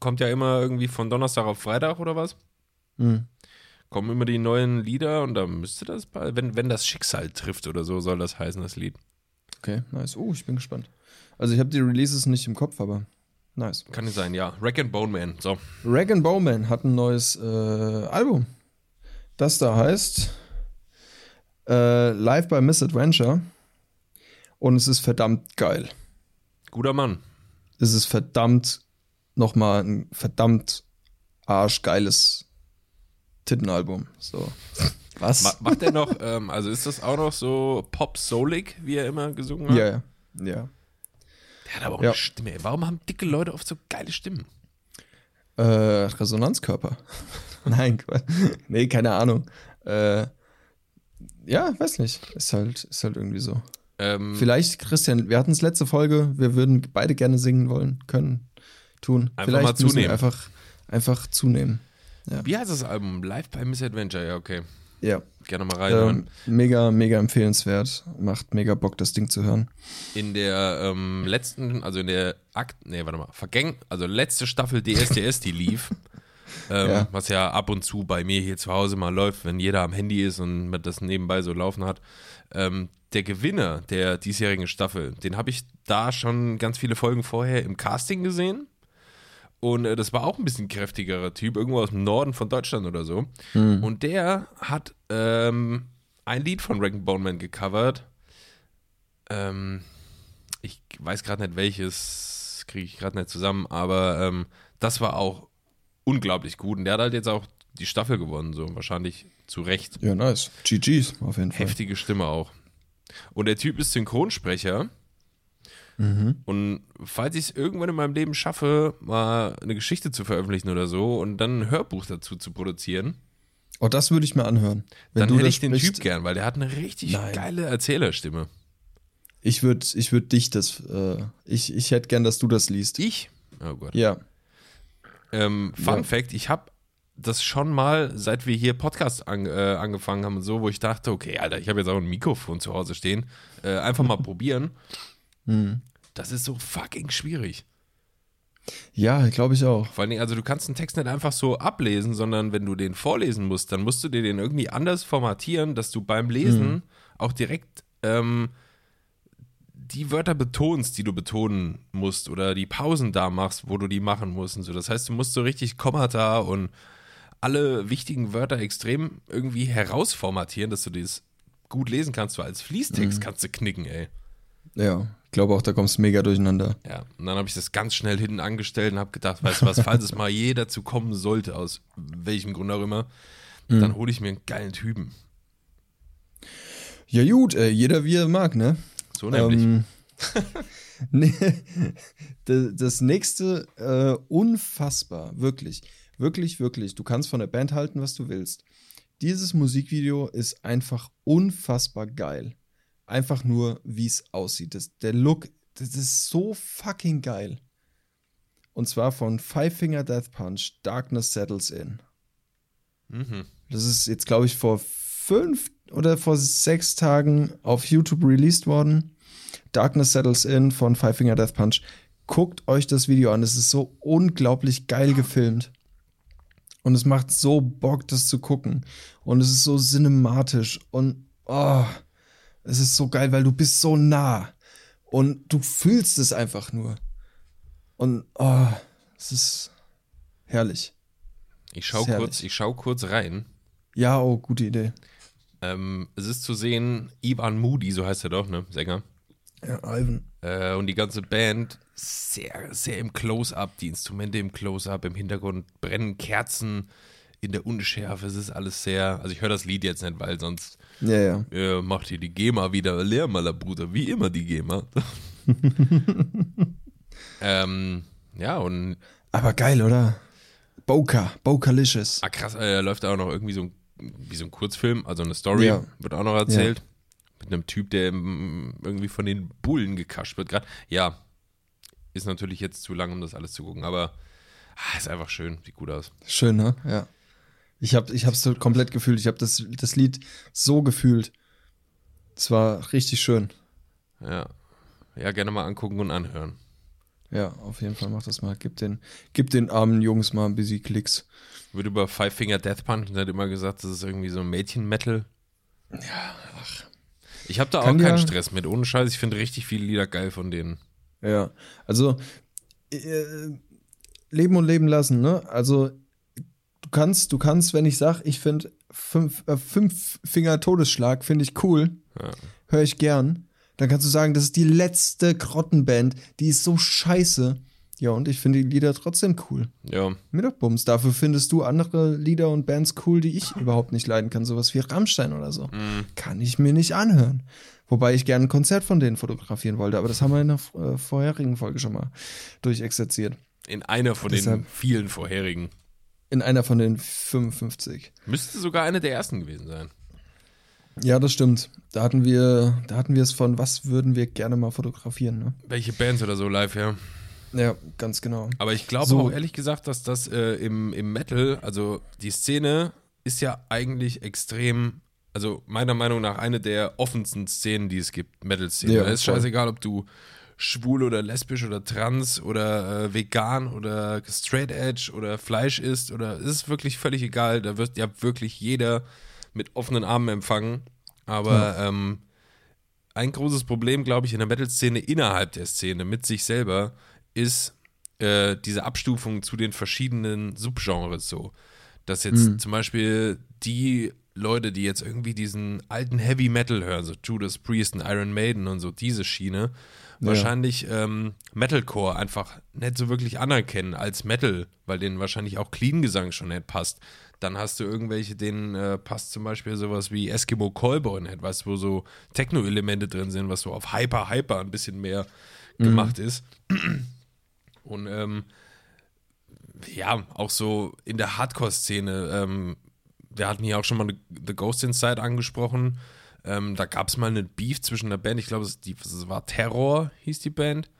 kommt ja immer irgendwie von Donnerstag auf Freitag oder was? Hm. Kommen immer die neuen Lieder und da müsste das, bei- wenn, wenn das Schicksal trifft oder so, soll das heißen, das Lied. Okay, nice. Oh, ich bin gespannt. Also ich habe die Releases nicht im Kopf, aber nice. Kann nicht sein, ja. Rack and Bone Man. So. Rag Bowman hat ein neues äh, Album. Das da heißt äh, Live by Misadventure. Und es ist verdammt geil. Guter Mann. Es ist verdammt nochmal ein verdammt arschgeiles Tittenalbum. So. Was? Ma macht er noch, ähm, also ist das auch noch so pop-soulig, wie er immer gesungen hat? ja, ja. Ja. Der hat aber auch Ja. eine Stimme. Warum haben dicke Leute oft so geile Stimmen? Äh, Resonanzkörper. [LAUGHS] Nein, nee, keine Ahnung. Äh, ja, weiß nicht. Ist halt, ist halt irgendwie so. Ähm, Vielleicht, Christian, wir hatten es letzte Folge, wir würden beide gerne singen wollen, können, tun. Einfach Vielleicht mal zunehmen. einfach, einfach zunehmen. wie heißt das Album? Live by Misadventure. Ja, okay. Ja. Gerne mal reinhören. Ähm, mega, mega empfehlenswert. Macht mega Bock, das Ding zu hören. in der ähm, letzten, also in der Akt, nee, warte mal, vergäng, also letzte Staffel DSDS, die lief, [LAUGHS] ähm, Ja. was ja ab und zu bei mir hier zu Hause mal läuft, wenn jeder am Handy ist und das nebenbei so laufen hat. Ähm, der Gewinner der diesjährigen Staffel, den habe ich da schon ganz viele Folgen vorher im Casting gesehen. Und äh, das war auch ein bisschen kräftigerer Typ, irgendwo aus dem Norden von Deutschland oder so. Und der hat ähm, ein Lied von Rag Bone Man gecovert. Ähm, ich weiß gerade nicht welches, kriege ich gerade nicht zusammen, aber ähm, das war auch unglaublich gut. Und der hat halt jetzt auch die Staffel gewonnen, so wahrscheinlich zu Recht. Ja, nice. GG's, auf jeden Fall. Heftige Stimme auch. Und der Typ ist Synchronsprecher. Und falls ich es irgendwann in meinem Leben schaffe, mal eine Geschichte zu veröffentlichen oder so und dann ein Hörbuch dazu zu produzieren, Oh, das würde ich mir anhören. Wenn dann du hätte ich den sprichst, Typ gern, weil der hat eine richtig Nein. geile Erzählerstimme. Ich würde ich würd dich das, äh, ich, ich hätte gern, dass du das liest. Ich? Oh Gott. Ja. Ähm, Fun Ja. Fact, ich habe das schon mal, seit wir hier Podcast an, äh, angefangen haben und so, wo ich dachte, okay, Alter, ich habe jetzt auch ein Mikrofon zu Hause stehen, äh, einfach mal [LAUGHS] probieren. Hm. Das ist so fucking schwierig. Ja, glaube ich auch. Vor allen Dingen, also du kannst einen Text nicht einfach so ablesen, sondern wenn du den vorlesen musst, dann musst du dir den irgendwie anders formatieren, dass du beim Lesen auch direkt ähm, die Wörter betonst, die du betonen musst oder die Pausen da machst, wo du die machen musst und so. Das heißt, du musst so richtig Kommata und alle wichtigen Wörter extrem irgendwie herausformatieren, dass du das gut lesen kannst. So als Fließtext kannst du knicken, ey. Ja, ich glaube auch, da kommst du mega durcheinander. Ja, und dann habe ich das ganz schnell hinten angestellt und habe gedacht, weißt du was, falls es mal je dazu kommen sollte, aus welchem Grund auch immer, dann hole ich mir einen geilen Typen. Ja, gut, äh, jeder wie er mag, ne? So nämlich. Ähm, [LAUGHS] [LAUGHS] das nächste, äh, unfassbar, wirklich, wirklich, wirklich. Du kannst von der Band halten, was du willst. Dieses Musikvideo ist einfach unfassbar geil. Einfach nur, wie es aussieht. Das, der Look, das ist so fucking geil. Und zwar von Five Finger Death Punch, Darkness Settles In. Mhm. Das ist jetzt, glaube ich, vor fünf oder vor sechs Tagen auf YouTube released worden. Darkness Settles In von Five Finger Death Punch. Guckt euch das Video an. Es ist so unglaublich geil gefilmt. Und es macht so Bock, das zu gucken. Und es ist so cinematisch. Und oh, es ist so geil, weil du bist so nah. Und du fühlst es einfach nur. Und oh, es ist herrlich. Ich schau Sehr kurz, herrlich. ich schau kurz rein. Ja, oh, gute Idee. Ähm, es ist zu sehen, Ivan Moody, so heißt er doch, ne, Sänger. Ja, Ivan. Äh, und die ganze Band sehr, sehr im Close-Up, die Instrumente im Close-Up, im Hintergrund brennen Kerzen in der Unschärfe. Es ist alles sehr, also ich höre das Lied jetzt nicht, weil sonst Ja, ja. äh, macht hier die GEMA wieder Lehrmaler, Bruder, wie immer die GEMA. [LAUGHS] ähm, ja, und Aber geil, oder? Boca, Bokalicious. ah, krass, äh, läuft auch noch irgendwie so ein, wie so ein Kurzfilm, also eine Story, Ja. wird auch noch erzählt. Mit einem Typ, der irgendwie von den Bullen gekascht wird gerade. Ja, ist natürlich jetzt zu lang, um das alles zu gucken, aber ah, ist einfach schön, sieht gut aus. Schön, ne? Ja. Ich hab, ich hab's so komplett gefühlt. Ich hab das, das Lied so gefühlt. Es war richtig schön. Ja. Ja, gerne mal angucken und anhören. Ja, auf jeden Fall mach das mal. Gib den, gib den armen Jungs mal ein bisschen Klicks. Wird über Five Finger Death Punch und hat immer gesagt, das ist irgendwie so Mädchen-Metal. Ja, ach. Ich habe da auch Kann keinen ja- Stress mit. Ohne Scheiß, ich finde richtig viele Lieder geil von denen. Ja, also äh, leben und leben lassen, ne? Also du kannst, du kannst, wenn ich sag, ich finde fünf, äh, fünf Finger Todesschlag finde ich cool, Ja. höre ich gern. Dann kannst du sagen, das ist die letzte Grottenband, die ist so scheiße. Ja, und ich finde die Lieder trotzdem cool. Ja, Mir doch Bums. Dafür findest du andere Lieder und Bands cool, die ich überhaupt nicht leiden kann. Sowas wie Rammstein oder so. Kann ich mir nicht anhören. Wobei ich gerne ein Konzert von denen fotografieren wollte. Aber das haben wir in der äh, vorherigen Folge schon mal durchexerziert. in einer von den Deshalb- vielen vorherigen. In einer von den 55. Müsste sogar eine der ersten gewesen sein. Ja, das stimmt. Da hatten wir, da hatten wir es von, was würden wir gerne mal fotografieren, ne? Welche Bands oder so live, ja. Ja, ganz genau. Aber ich glaube So. auch ehrlich gesagt, dass das äh, im, im Metal, also die Szene ist ja eigentlich extrem, also meiner Meinung nach eine der offensten Szenen, die es gibt, Metal-Szene. Ja, da ist voll. scheißegal, ob du schwul oder lesbisch oder trans oder äh, vegan oder straight edge oder Fleisch isst oder es ist wirklich völlig egal. Da wird ja wirklich jeder mit offenen Armen empfangen. Aber ähm, ein großes Problem, glaube ich, in der Metal-Szene innerhalb der Szene mit sich selber ist, äh, diese Abstufung zu den verschiedenen Subgenres so. Dass jetzt zum Beispiel die Leute, die jetzt irgendwie diesen alten Heavy Metal hören, so Judas Priest und Iron Maiden und so diese Schiene, wahrscheinlich ähm, Metalcore einfach nicht so wirklich anerkennen als Metal, weil denen wahrscheinlich auch Clean-Gesang schon nicht passt. Dann hast du irgendwelche, denen äh, passt zum Beispiel sowas wie Eskimo Callboy nicht, weißt du, wo so Techno-Elemente drin sind, was so auf Hyper, Hyper ein bisschen mehr gemacht ist. Und ähm, ja, auch so in der Hardcore-Szene, ähm, wir hatten hier auch schon mal The Ghost Inside angesprochen. Ähm, da gab es mal einen Beef zwischen der Band, ich glaube, es, war Terror, hieß die Band.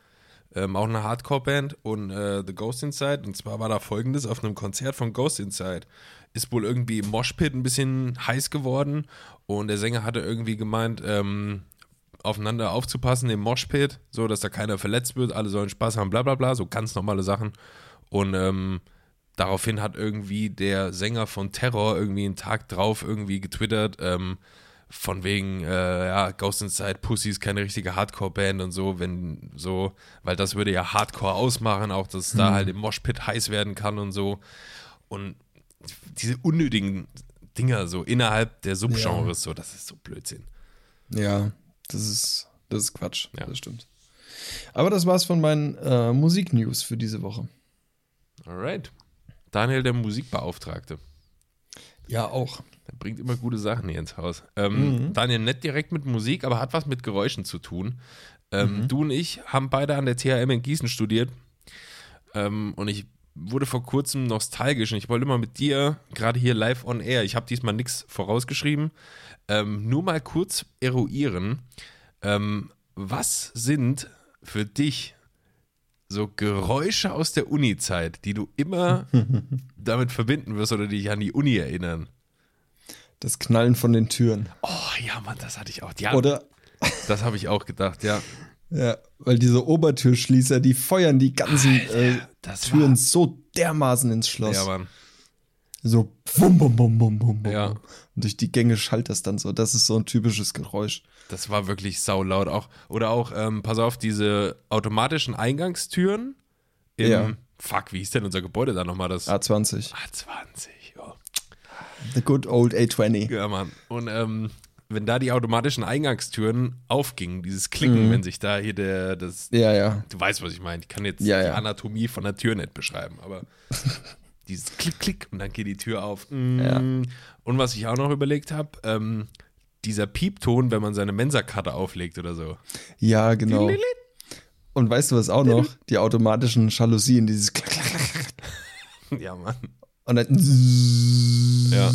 Ähm, auch eine Hardcore-Band und äh, The Ghost Inside. Und zwar war da folgendes: Auf einem Konzert von Ghost Inside ist wohl irgendwie Moshpit ein bisschen heiß geworden und der Sänger hatte irgendwie gemeint, ähm, aufeinander aufzupassen im Moshpit, so dass da keiner verletzt wird, alle sollen Spaß haben, bla bla bla, so ganz normale Sachen. Und ähm, daraufhin hat irgendwie der Sänger von Terror irgendwie einen Tag drauf irgendwie getwittert, ähm, von wegen, äh, ja, Ghost Inside Pussy ist keine richtige Hardcore-Band und so, wenn so, weil das würde ja Hardcore ausmachen, auch dass da halt im Moshpit heiß werden kann und so. Und diese unnötigen Dinger so innerhalb der Subgenres, so, das ist so Blödsinn. Ja, das ist, das ist Quatsch. Ja. Das stimmt. Aber das war's von meinen äh, Musiknews für diese Woche. Alright. Daniel, der Musikbeauftragte. Ja, auch. Der bringt immer gute Sachen hier ins Haus. Ähm, Daniel, nicht direkt mit Musik, aber hat was mit Geräuschen zu tun. Ähm, Du und ich haben beide an der THM in Gießen studiert. Ähm, und ich wurde vor kurzem nostalgisch und ich wollte mal mit dir, gerade hier live on air, ich habe diesmal nichts vorausgeschrieben, ähm, nur mal kurz eruieren, ähm, was sind für dich so Geräusche aus der Uni-Zeit, die du immer [LAUGHS] damit verbinden wirst oder die dich an die Uni erinnern? Das Knallen von den Türen. Oh ja, Mann, das hatte ich auch. Ja, Oder, das habe ich auch gedacht, ja. [LAUGHS] ja, weil diese Obertürschließer, die feuern die ganzen äh, das Türen war- so dermaßen ins Schloss. Ja, Mann. So bum, bum, bum, bum, bum, bum. Ja. Und durch die Gänge schallt das dann so. Das ist so ein typisches Geräusch. Das war wirklich saulaut. Auch, oder auch, ähm, pass auf, diese automatischen Eingangstüren im, Ja. fuck, wie hieß denn unser Gebäude da nochmal? Das A20. A20, ja. The good old A20. Ja, Mann. Und ähm, wenn da die automatischen Eingangstüren aufgingen, dieses Klicken, wenn sich da hier der, das, Ja, ja. du weißt, was ich meine. Ich kann jetzt Ja, die. Anatomie von der Tür nicht beschreiben, aber [LAUGHS] dieses Klick, Klick und dann geht die Tür auf. Mm. Ja. Und was ich auch noch überlegt habe, ähm, dieser Piepton, wenn man seine Mensa-Karte auflegt oder so. Ja, genau. Und weißt du was auch noch? Die automatischen Jalousien, dieses Klack, Klack, Klack. Ja, Mann. Und dann Ja.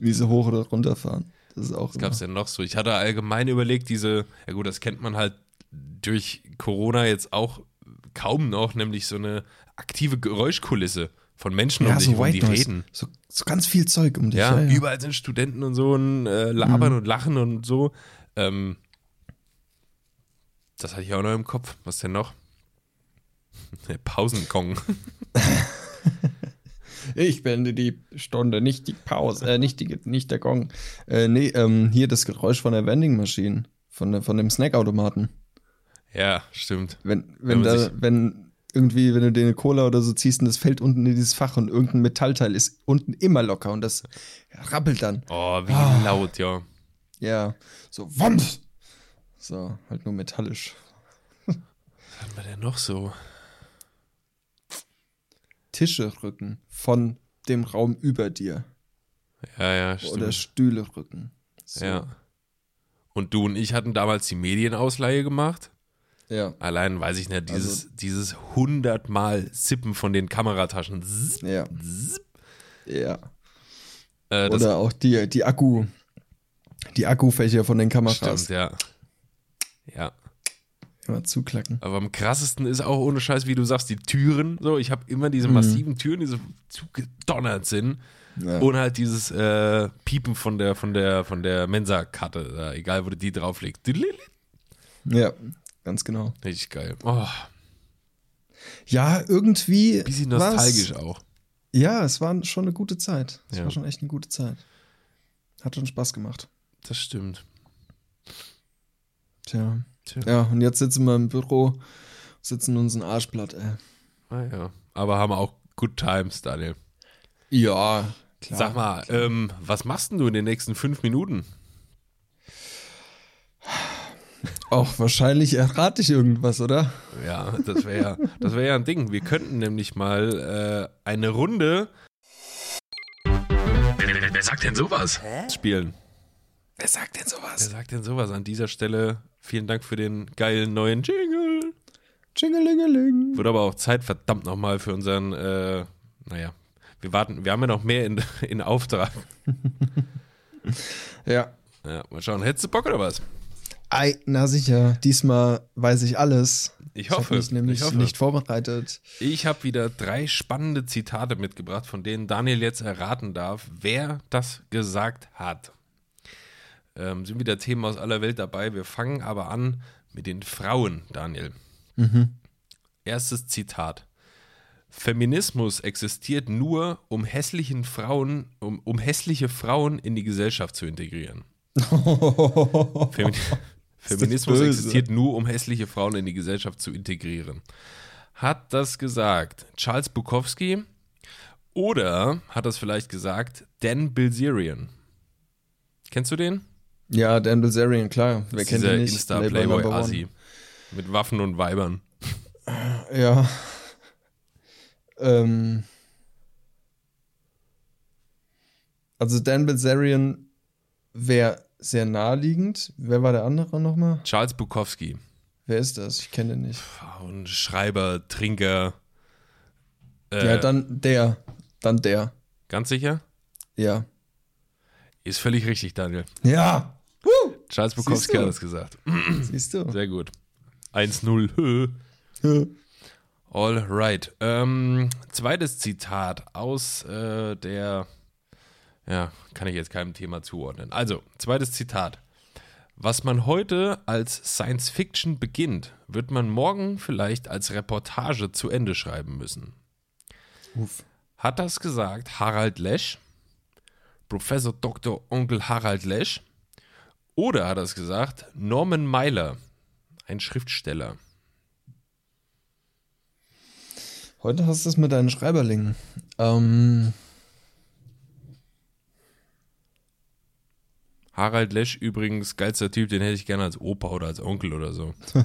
wie sie hoch oder runter fahren. Das ist auch Was gab es denn noch so? Ich hatte allgemein überlegt, diese, ja gut, das kennt man halt durch Corona jetzt auch kaum noch, nämlich so eine aktive Geräuschkulisse von Menschen um ja, dich so White die Noise. reden. So, so ganz viel Zeug um dich. Ja, Ja, ja. überall sind Studenten und so und äh, labern und lachen und so. Ähm, das hatte ich auch noch im Kopf. Was denn noch? [LAUGHS] Der Pausenkong. [LAUGHS] Ich beende die Stunde, nicht die Pause, äh, nicht, die, nicht der Gong. Äh, nee, ähm, hier das Geräusch von der Vending Machine, von, der, von dem Snackautomaten. Ja, stimmt. Wenn, Wenn wenn, da, wenn irgendwie, wenn du dir eine Cola oder so ziehst und das fällt unten in dieses Fach und irgendein Metallteil ist unten immer locker und das rappelt dann. Oh, wie laut, ja. Ja, so Wumms. So, halt nur metallisch. Was haben wir denn noch so? Tische rücken von dem Raum über dir. Ja, ja, stimmt. Oder Stühle rücken. So. Ja. Und du und ich hatten damals die Medienausleihe gemacht. Ja. Allein weiß ich nicht, dieses, Also- dieses hundertmal Sippen von den Kamerataschen. Zzz, Ja. zzz. Ja. Äh, Oder auch die, die Akku, die Akkufächer von den Kameras. stimmt, ja. Ja. Immer zuklacken. Aber am krassesten ist auch ohne Scheiß, wie du sagst, die Türen. So, ich habe immer diese massiven Türen, die so zugedonnert sind. Ja. Und halt dieses äh, Piepen von der, von der, von der Mensa-Karte, egal wo du die drauflegst. ja, ganz genau. Richtig geil. Oh, Ja, irgendwie. bisschen nostalgisch auch. Ja, es war schon eine gute Zeit. Es Ja. war schon echt eine gute Zeit. Hat schon Spaß gemacht. Das stimmt. Tja. Tja. Ja, und jetzt sitzen wir im Büro, sitzen uns ein Arschblatt, ey. Ah ja. Aber haben auch Good Times, Daniel. Ja, klar. Sag mal, ähm, was machst denn du in den nächsten fünf Minuten? Auch wahrscheinlich errate ich irgendwas, oder? Ja, das wäre ja, das wär ja ein Ding. Wir könnten nämlich mal äh, eine Runde. Wer, wer sagt denn sowas? Spielen. Wer sagt denn Wer sowas? sagt denn sowas? An dieser Stelle vielen Dank für den geilen neuen Jingle. Jingelingeling. Wird aber auch Zeit, verdammt nochmal, für unseren, äh, naja, wir warten, wir haben ja noch mehr in, in Auftrag. [LAUGHS] Ja. Ja, mal schauen. Hättest du Bock oder was? Ei, na sicher. Diesmal weiß ich alles. Ich hoffe. mich nämlich ich hoffe. nicht vorbereitet. Ich habe wieder drei spannende Zitate mitgebracht, von denen Daniel jetzt erraten darf, wer das gesagt hat. Ähm, sind wieder Themen aus aller Welt dabei. Wir fangen aber an mit den Frauen, Daniel. Erstes Zitat. Feminismus existiert nur, um hässlichen Frauen, um, um hässliche Frauen in die Gesellschaft zu integrieren. [LAUGHS] Femi Feminismus existiert nur, um hässliche Frauen in die Gesellschaft zu integrieren. Hat das gesagt Charles Bukowski oder hat das vielleicht gesagt Dan Bilzerian? Kennst du den? Ja, Dan Bilzerian, klar. Wer kennt Dieser ihn nicht? Playboy Number one. Insta-Playboy-Asi. Mit Waffen und Weibern. Ja. Ähm. Also Dan Bilzerian wäre sehr naheliegend. Wer war der andere nochmal? Charles Bukowski. Wer ist das? Ich kenne den nicht. Ein Schreiber, Trinker. Äh, ja, dann der. Dann der. Ganz sicher? Ja. Ist völlig richtig, Daniel. Ja. Woo! Charles Bukowski hat das gesagt. Siehst du? Sehr gut. 1-0. All right. Ähm, zweites Zitat aus äh, der, ja, kann ich jetzt keinem Thema zuordnen. Also, zweites Zitat. Was man heute als Science Fiction beginnt, wird man morgen vielleicht als Reportage zu Ende schreiben müssen. Uff. Hat das gesagt Harald Lesch, Professor Dr. Onkel Harald Lesch, oder hat das gesagt Norman Mailer, ein Schriftsteller? Heute hast du es mit deinen Schreiberlingen. Ähm, Harald Lesch übrigens, geilster Typ, den hätte ich gerne als Opa oder als Onkel oder so. [LAUGHS]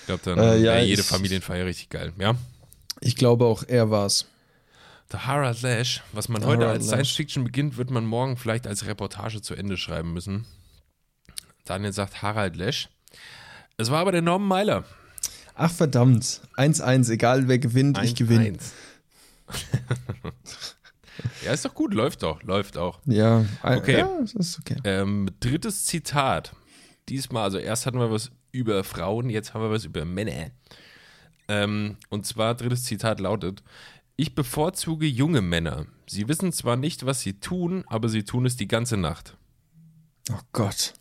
Ich glaube, dann Äh, ja, wäre jede ich- Familienfeier richtig geil. Ja? ich glaube auch, er war's. Der Harald Lesch, was man Der heute Harald als Science Lesch. Fiction beginnt, wird man morgen vielleicht als Reportage zu Ende schreiben müssen. Daniel sagt Harald Lesch. Es war aber der Norman Mailer. Ach verdammt. 1-1, egal wer gewinnt, ich gewinne. [LAUGHS] 1-1. ja, ist doch gut, läuft doch, läuft auch. Ja, Okay. ja, ist okay. Ähm, drittes Zitat. Diesmal, also erst hatten wir was über Frauen, jetzt haben wir was über Männer. Ähm, und zwar, drittes Zitat lautet: Ich bevorzuge junge Männer. Sie wissen zwar nicht, was sie tun, aber sie tun es die ganze Nacht. Oh Gott.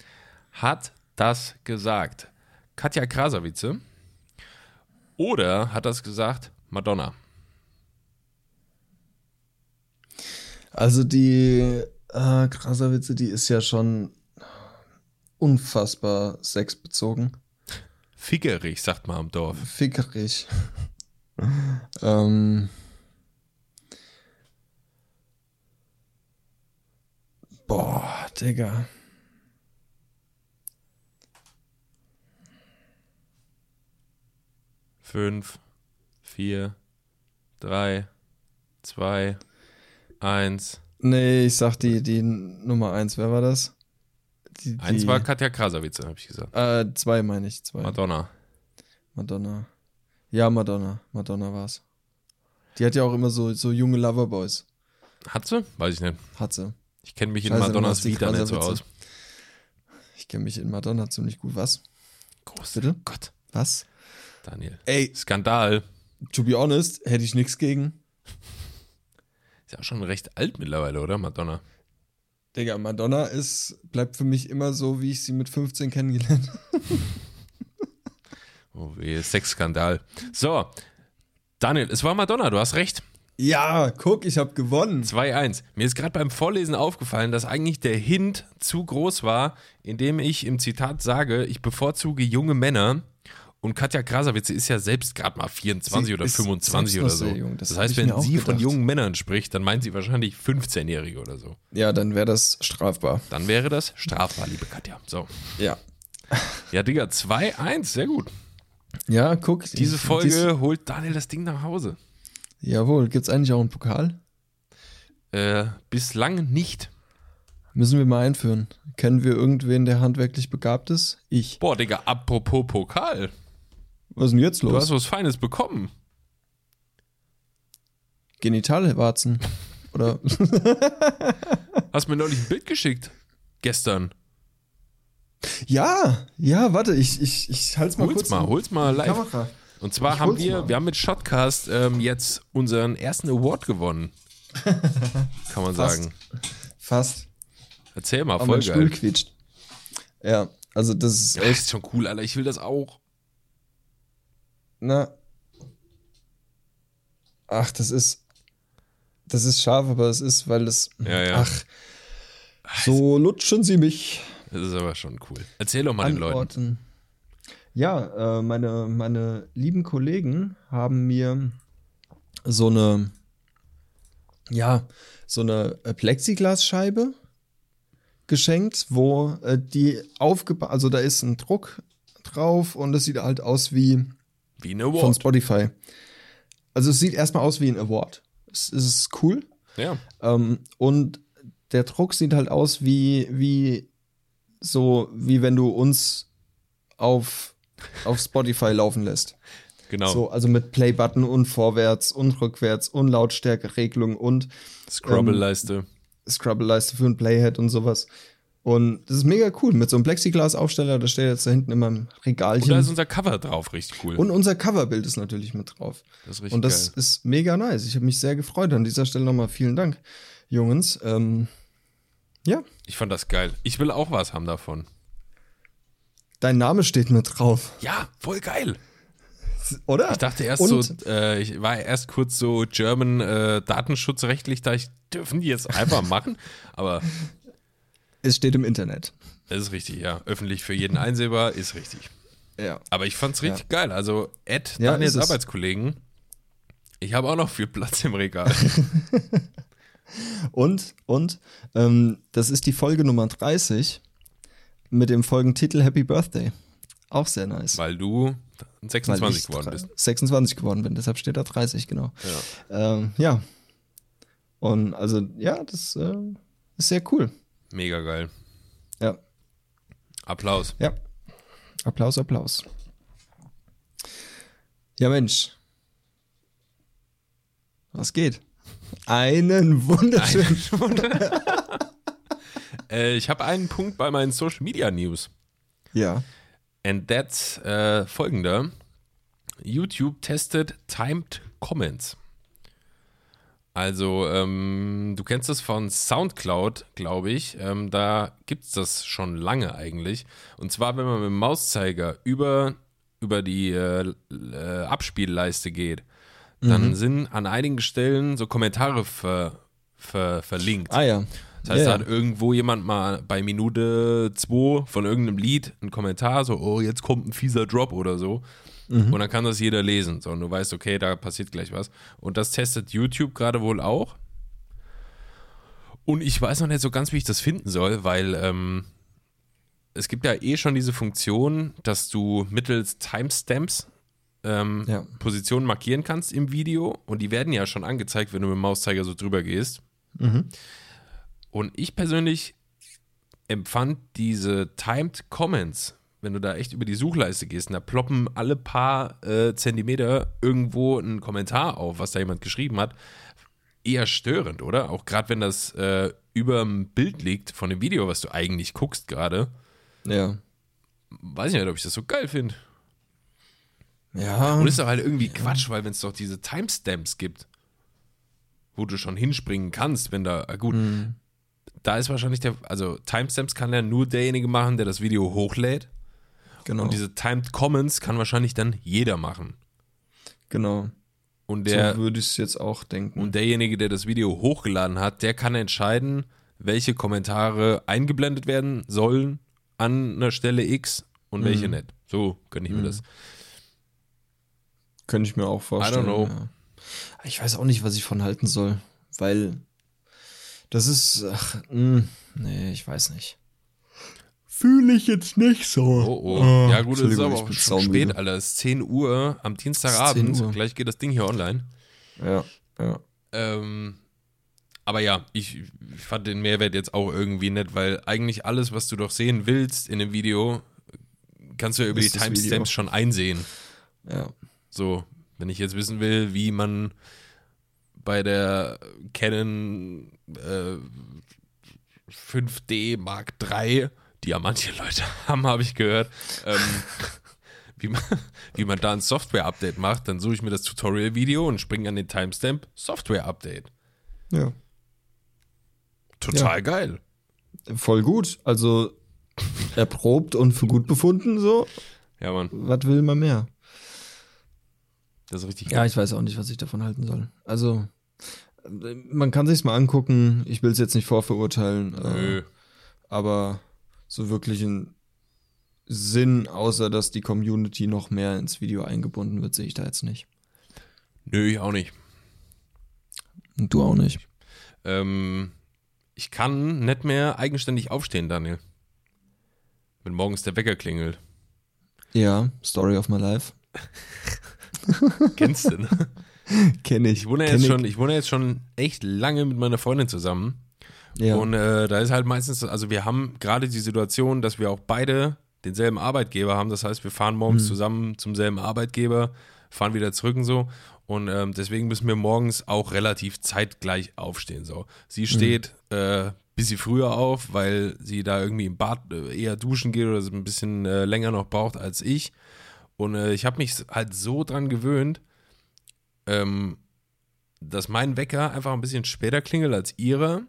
Hat das gesagt Katja Krasavice? Oder hat das gesagt Madonna? Also die äh, Krasavice, die ist ja schon unfassbar sexbezogen. Fickerig, sagt man am Dorf. Fickerig. [LAUGHS] ähm. Boah, Digga. Fünf, vier, drei, zwei, eins. Nee, ich sag die, die Nummer eins. Wer war das? Die, Eins die, war Katja Krasavice, habe ich gesagt. Äh, zwei meine ich. Zwei. Madonna. Madonna. Ja, Madonna. Madonna war's. Die hat ja auch immer so, so junge Loverboys. Hat sie? Weiß ich nicht. Hat sie. Ich kenne mich in Scheiße, Madonnas Vita nicht so aus. Ich kenne mich in Madonna ziemlich gut. Was? Groß. Bitte? Gott, Was? Daniel. Ey, Skandal. to be honest, hätte ich nichts gegen. Ja schon recht alt mittlerweile, oder? Madonna. Digga, Madonna ist, bleibt für mich immer so, wie ich sie mit 15 kennengelernt [LAUGHS] habe. Oh, weh, Sexskandal. So, Daniel, es war Madonna, du hast recht. Ja, guck, ich habe gewonnen. 2-1. Mir ist gerade beim Vorlesen aufgefallen, dass eigentlich der Hint zu groß war, indem ich im Zitat sage, ich bevorzuge junge Männer Und Katja Krasavitz ist ja selbst gerade mal 24 Sie oder ist 25 selbst oder so. das Das, heißt, wenn sie von jungen Männern spricht, dann meint sie wahrscheinlich 15-Jährige oder so. Ja, dann wäre das strafbar. Dann wäre das strafbar, liebe Katja. So. Ja. Ja, Digga, 2-1, sehr gut. Ja, guck. Diese dies- Folge holt Daniel das Ding nach Hause. jawohl, gibt es eigentlich auch einen Pokal? Äh, bislang nicht. Müssen wir mal einführen. Kennen wir irgendwen, der handwerklich begabt ist? Ich. Boah, Digga, apropos Pokal. Was ist denn jetzt Du los? hast was Feines bekommen. Genitalwarzen. [LAUGHS] Oder? Hast mir neulich ein Bild geschickt. Gestern. ja, ja, warte, ich, ich, ich halt's mal Hol's kurz. mal, in hol's mal live. Kamera. Und zwar Ich haben wir, mal. wir haben mit Shotcast ähm, jetzt unseren ersten Award gewonnen. [LAUGHS] Kann man Fast. sagen. Fast. Erzähl mal, Aber voll mein Stuhl geil. quietscht. Ja, also das ist echt. ist schon cool, Alter. Ich will das auch. Na. Ach, das ist. Das ist scharf, aber es ist, weil es. Ja, ja. Ach. So lutschen sie mich. Das ist aber schon cool. Erzähl doch mal den Leuten. Antworten. Ja, äh, meine, meine lieben Kollegen haben mir so eine, ja, so eine äh, Plexiglasscheibe geschenkt, wo äh, die aufgebaut, also da ist ein Druck drauf und es sieht halt aus wie Wie ein von Award. Spotify. Also es sieht erstmal aus wie ein Award. Es, es ist cool. Ja. Ähm, und der Druck sieht halt aus wie, wie so, wie wenn du uns auf, auf Spotify laufen lässt. Genau. So, also mit Play-Button und vorwärts und rückwärts und Lautstärkeregelung und Scrubble-Leiste. Scrubble-Leiste für ein Playhead und sowas. Und das ist mega cool. Mit so einem Plexiglas-Aufsteller, da steht jetzt da hinten immer ein und da Regalchen. ist unser Cover drauf, richtig cool. Und unser Coverbild ist natürlich mit drauf. das ist richtig Und das geil. ist mega nice. Ich habe mich sehr gefreut. An dieser Stelle nochmal vielen Dank, Jungs. Ähm, ja, Ich fand das geil. Ich will auch was haben davon. dein Name steht mit drauf, Ja, voll geil. oder? Ich dachte erst Und- so, äh, ich war erst kurz so German äh, datenschutzrechtlich, da ich dürfen die jetzt einfach machen, aber Es steht im Internet. das ist richtig, ja. Öffentlich für jeden einsehbar ist richtig. Ja. Aber ich fand's richtig geil. Also Ed, Ja, Daniels es. Arbeitskollegen, ich habe auch noch viel Platz im Regal. [LAUGHS] Und, und, ähm, das ist die Folge Nummer 30 mit dem Folgentitel Happy Birthday. Auch sehr nice. weil du Weil 26 ich geworden bist. 26 geworden bin, deshalb steht da 30, genau. Ja. Ähm, ja. Und also, ja, das äh, ist sehr cool. Mega geil. Ja. Applaus. Ja. Applaus, Applaus. Ja, Mensch. Was geht? Einen wunderschönen. Äh, ich habe einen Punkt bei meinen Social Media News. Ja. And that's äh, folgender. YouTube testet Timed Comments. Also, ähm, du kennst das von Soundcloud, glaube ich. Ähm, da gibt es das schon lange eigentlich. Und zwar, wenn man mit dem Mauszeiger über, über die äh, äh, Abspielleiste geht, dann sind an einigen Stellen so Kommentare ver, ver, verlinkt. Ah ja. Das heißt, ja, da hat irgendwo jemand mal bei Minute 2 von irgendeinem Lied einen Kommentar, so, oh, jetzt kommt ein fieser Drop oder so. Mhm. Und dann kann das jeder lesen. So, und du weißt, okay, da passiert gleich was. Und das testet YouTube gerade wohl auch. Und ich weiß noch nicht so ganz, wie ich das finden soll, weil ähm, es gibt ja eh schon diese Funktion, dass du mittels Timestamps ähm, Ja. Positionen markieren kannst im Video. Und die werden ja schon angezeigt, wenn du mit dem Mauszeiger so drüber gehst. Mhm. Und ich persönlich empfand diese Timed Comments, wenn du da echt über die Suchleiste gehst, und da ploppen alle paar äh, Zentimeter irgendwo ein Kommentar auf, was da jemand geschrieben hat, eher störend, oder? Auch gerade wenn das äh, über dem Bild liegt von dem Video, was du eigentlich guckst gerade, Ja. weiß ich nicht, ob ich das so geil finde. Ja. Und ist doch halt irgendwie Quatsch, weil wenn es doch diese Timestamps gibt, wo du schon hinspringen kannst, wenn da, ah, gut, da ist wahrscheinlich der, also Timestamps kann ja nur derjenige machen, der das Video hochlädt. Genau. Und diese Timed Comments kann wahrscheinlich dann jeder machen. genau. Und der, so würde ich es jetzt auch denken. und derjenige, der das Video hochgeladen hat, der kann entscheiden, welche Kommentare eingeblendet werden sollen an einer Stelle X und welche nicht. So könnte ich mir das Könnte ich mir auch vorstellen. I don't know. Ja. Ich weiß auch nicht, was ich von halten soll, weil das ist, ach, mh, nee, ich weiß nicht. Fühle ich jetzt nicht so. Oh, oh. ja, gut, es ist aber ich auch bin schon spät, Alter. Es ist 10 Uhr am Dienstagabend. 10 Uhr. Gleich geht das Ding hier online. Ja, ja. Ähm, aber ja, ich, ich fand den Mehrwert jetzt auch irgendwie nett, weil eigentlich alles, was du doch sehen willst in dem Video, kannst du ja über Ist die. Timestamps schon einsehen. Ja, So, wenn ich jetzt wissen will, wie man bei der Canon äh, 5D Mark III, die ja manche Leute [LAUGHS] haben, habe ich gehört, ähm, [LAUGHS] wie, man, wie man da ein Software-Update macht, dann suche ich mir das Tutorial-Video und springe an den Timestamp Software-Update. ja. Total geil. Voll gut. Also erprobt und für gut befunden, so. Ja, Mann, Was will man mehr? das ist richtig Ja, ich weiß auch nicht, was ich davon halten soll. Also, man kann sich's mal angucken. Ich will es jetzt nicht vorverurteilen. Nö. Äh, aber so wirklich einen Sinn, außer dass die Community noch mehr ins Video eingebunden wird, sehe ich da jetzt nicht. Nö, ich auch nicht. Und du auch nicht. Ähm, ich kann nicht mehr eigenständig aufstehen, Daniel. Wenn morgens der Wecker klingelt. Ja, Story of my life. [LAUGHS] Kennst du, ne? [LAUGHS] Kenne ich. Ich wohne, Kenn jetzt ich. schon, ich wohne jetzt schon echt lange mit meiner Freundin zusammen. Ja. Und äh, da ist halt meistens, also wir haben gerade die Situation, dass wir auch beide denselben Arbeitgeber haben. Das heißt, wir fahren morgens Mhm. zusammen zum selben Arbeitgeber, fahren wieder zurück und so. Und ähm, deswegen müssen wir morgens auch relativ zeitgleich aufstehen. So. Mhm. Sie steht äh, bisschen früher auf, weil sie da irgendwie im Bad äh, eher duschen geht oder es ein bisschen äh, länger noch braucht als ich. Und äh, ich habe mich halt so dran gewöhnt, ähm, dass mein Wecker einfach ein bisschen später klingelt als ihrer.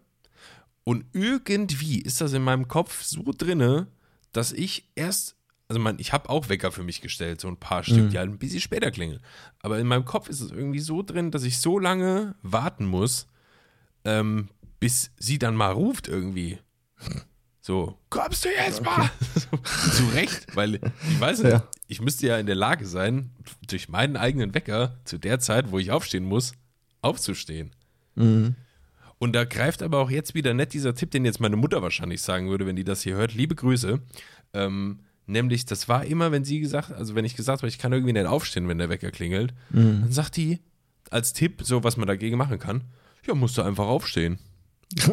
Und irgendwie ist das in meinem Kopf so drinne, dass ich erst, also mein, ich habe auch Wecker für mich gestellt, so ein paar Stück, die halt ein bisschen später klingeln. Aber in meinem Kopf ist es irgendwie so drin, dass ich so lange warten muss, ähm, bis sie dann mal ruft irgendwie. So, kommst du jetzt mal? [LAUGHS] Zu Recht, weil ich weiß nicht, Ja. ich müsste ja in der Lage sein, durch meinen eigenen Wecker zu der Zeit, wo ich aufstehen muss, aufzustehen. Mhm. Und da greift aber auch jetzt wieder nett dieser Tipp, den jetzt meine Mutter wahrscheinlich sagen würde, wenn die das hier hört. Liebe Grüße. Ähm, nämlich, das war immer, wenn sie gesagt, also wenn ich gesagt habe, ich kann irgendwie nicht aufstehen, wenn der Wecker klingelt, dann sagt die als Tipp, so was man dagegen machen kann, ja, musst du einfach aufstehen. [LAUGHS]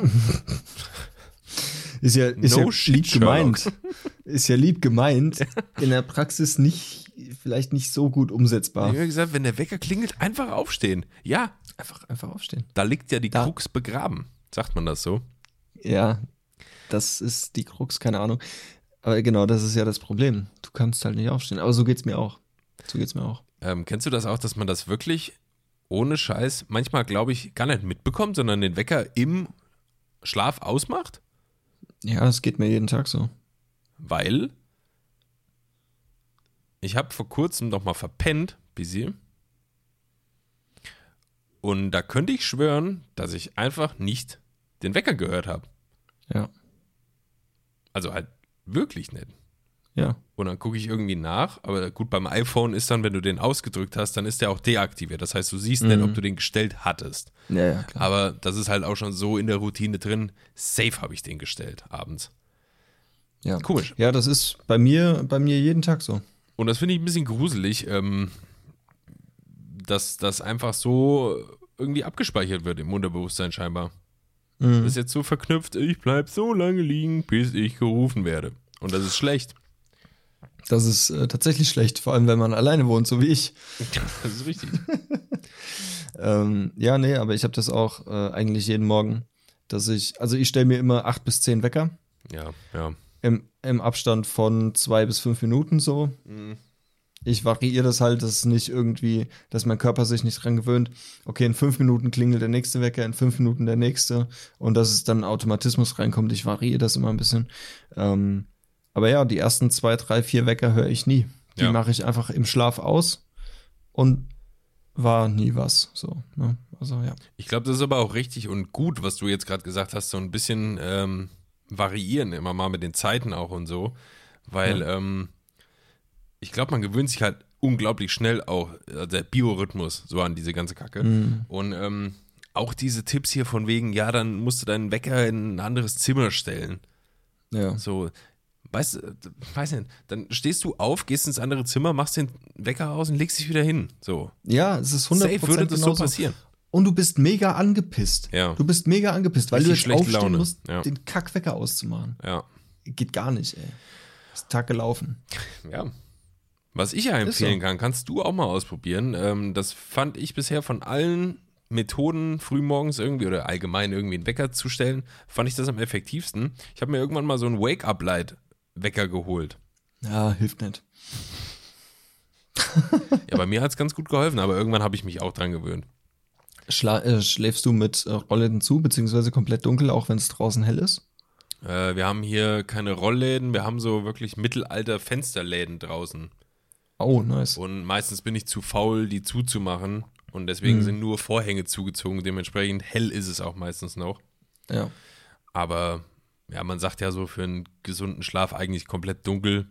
Ist ja, ist No ja shit, lieb gemeint. Sherlock. [LAUGHS] Ist ja lieb gemeint. In der Praxis nicht, vielleicht nicht so gut umsetzbar. Ich habe gesagt, wenn der Wecker klingelt, einfach aufstehen. Ja, Einfach, einfach aufstehen. da liegt ja die Da- Krux begraben. Sagt man das so? Ja, das ist die Krux, keine Ahnung. Aber genau, das ist ja das Problem. Du kannst halt nicht aufstehen. Aber so geht's mir auch. So geht's mir auch. Ähm, kennst du das auch, dass man das wirklich ohne Scheiß manchmal, glaube ich, gar nicht mitbekommt, sondern den Wecker im Schlaf ausmacht? Ja, das geht mir jeden Tag so. Weil ich habe vor kurzem noch mal verpennt, busy. Und da könnte ich schwören, dass ich einfach nicht den Wecker gehört habe. Ja, Also halt wirklich nicht. ja. Und dann gucke ich irgendwie nach. Aber gut, beim iPhone ist dann, wenn du den ausgedrückt hast, dann ist der auch deaktiviert. Das heißt, du siehst nicht, ob du den gestellt hattest. Ja, ja, klar. Aber das ist halt auch schon so in der Routine drin. Safe habe ich den gestellt abends. Ja. Komisch. Ja, das ist bei mir, bei mir jeden Tag so. Und das finde ich ein bisschen gruselig, ähm, dass das einfach so irgendwie abgespeichert wird im Unterbewusstsein scheinbar. Mhm. Das ist jetzt so verknüpft, ich bleib so lange liegen, bis ich gerufen werde. Und das ist schlecht. Das ist äh, tatsächlich schlecht, vor allem wenn man alleine wohnt, so wie ich. [LAUGHS] Das ist richtig. [LAUGHS] Ähm, ja, nee, aber ich habe das auch äh, eigentlich jeden Morgen, dass ich, also ich stelle mir immer acht bis zehn Wecker Ja, ja. im, im Abstand von zwei bis fünf Minuten so. Ich variiere das halt, dass es nicht irgendwie, dass mein Körper sich nicht dran gewöhnt. Okay, in fünf Minuten klingelt der nächste Wecker, in fünf Minuten der nächste und dass es dann Automatismus reinkommt. Ich variiere das immer ein bisschen. Ähm, aber ja, die ersten zwei, drei, vier Wecker höre ich nie. Die Ja. mache ich einfach im Schlaf aus und war nie was. So, ne? Also ja. Ich glaube, das ist aber auch richtig und gut, was du jetzt gerade gesagt hast, so ein bisschen ähm, variieren immer mal mit den Zeiten auch und so. Weil ähm, ich glaube, man gewöhnt sich halt unglaublich schnell auch, äh, der Biorhythmus, so an diese ganze Kacke. Mhm. Und ähm, auch diese Tipps hier von wegen, ja, dann musst du deinen Wecker in ein anderes Zimmer stellen. Ja. So, weißt du, weiß nicht, dann stehst du auf, gehst ins andere Zimmer, machst den Wecker aus und legst dich wieder hin. So. Ja, es ist 100% Safe würde das so passieren. Und du bist mega angepisst. Ja. Du bist mega angepisst, weil Richtig du jetzt aufstehen Laune. musst, Ja. den Kackwecker auszumachen. Ja. Geht gar nicht, ey. Ist Tag gelaufen. Ja. Was ich ja empfehlen kann, kannst du auch mal ausprobieren. Ähm, das fand ich bisher von allen Methoden, frühmorgens irgendwie oder allgemein irgendwie einen Wecker zu stellen, fand ich das am effektivsten. Ich habe mir irgendwann mal so einen Wake-up-Light-Wecker geholt. Ja, hilft nicht. [LAUGHS] Ja, bei mir hat es ganz gut geholfen, aber irgendwann habe ich mich auch dran gewöhnt. Schla äh, schläfst du mit äh, Rollläden zu, beziehungsweise komplett dunkel, auch wenn es draußen hell ist? Äh, wir haben hier keine Rollläden, wir haben so wirklich mittelalter Fensterläden draußen. Oh, nice. Und meistens bin ich zu faul, die zuzumachen. Und deswegen Mhm. sind nur Vorhänge zugezogen. Dementsprechend hell ist es auch meistens noch. Ja. Aber ja, man sagt ja so für einen gesunden Schlaf eigentlich komplett dunkel.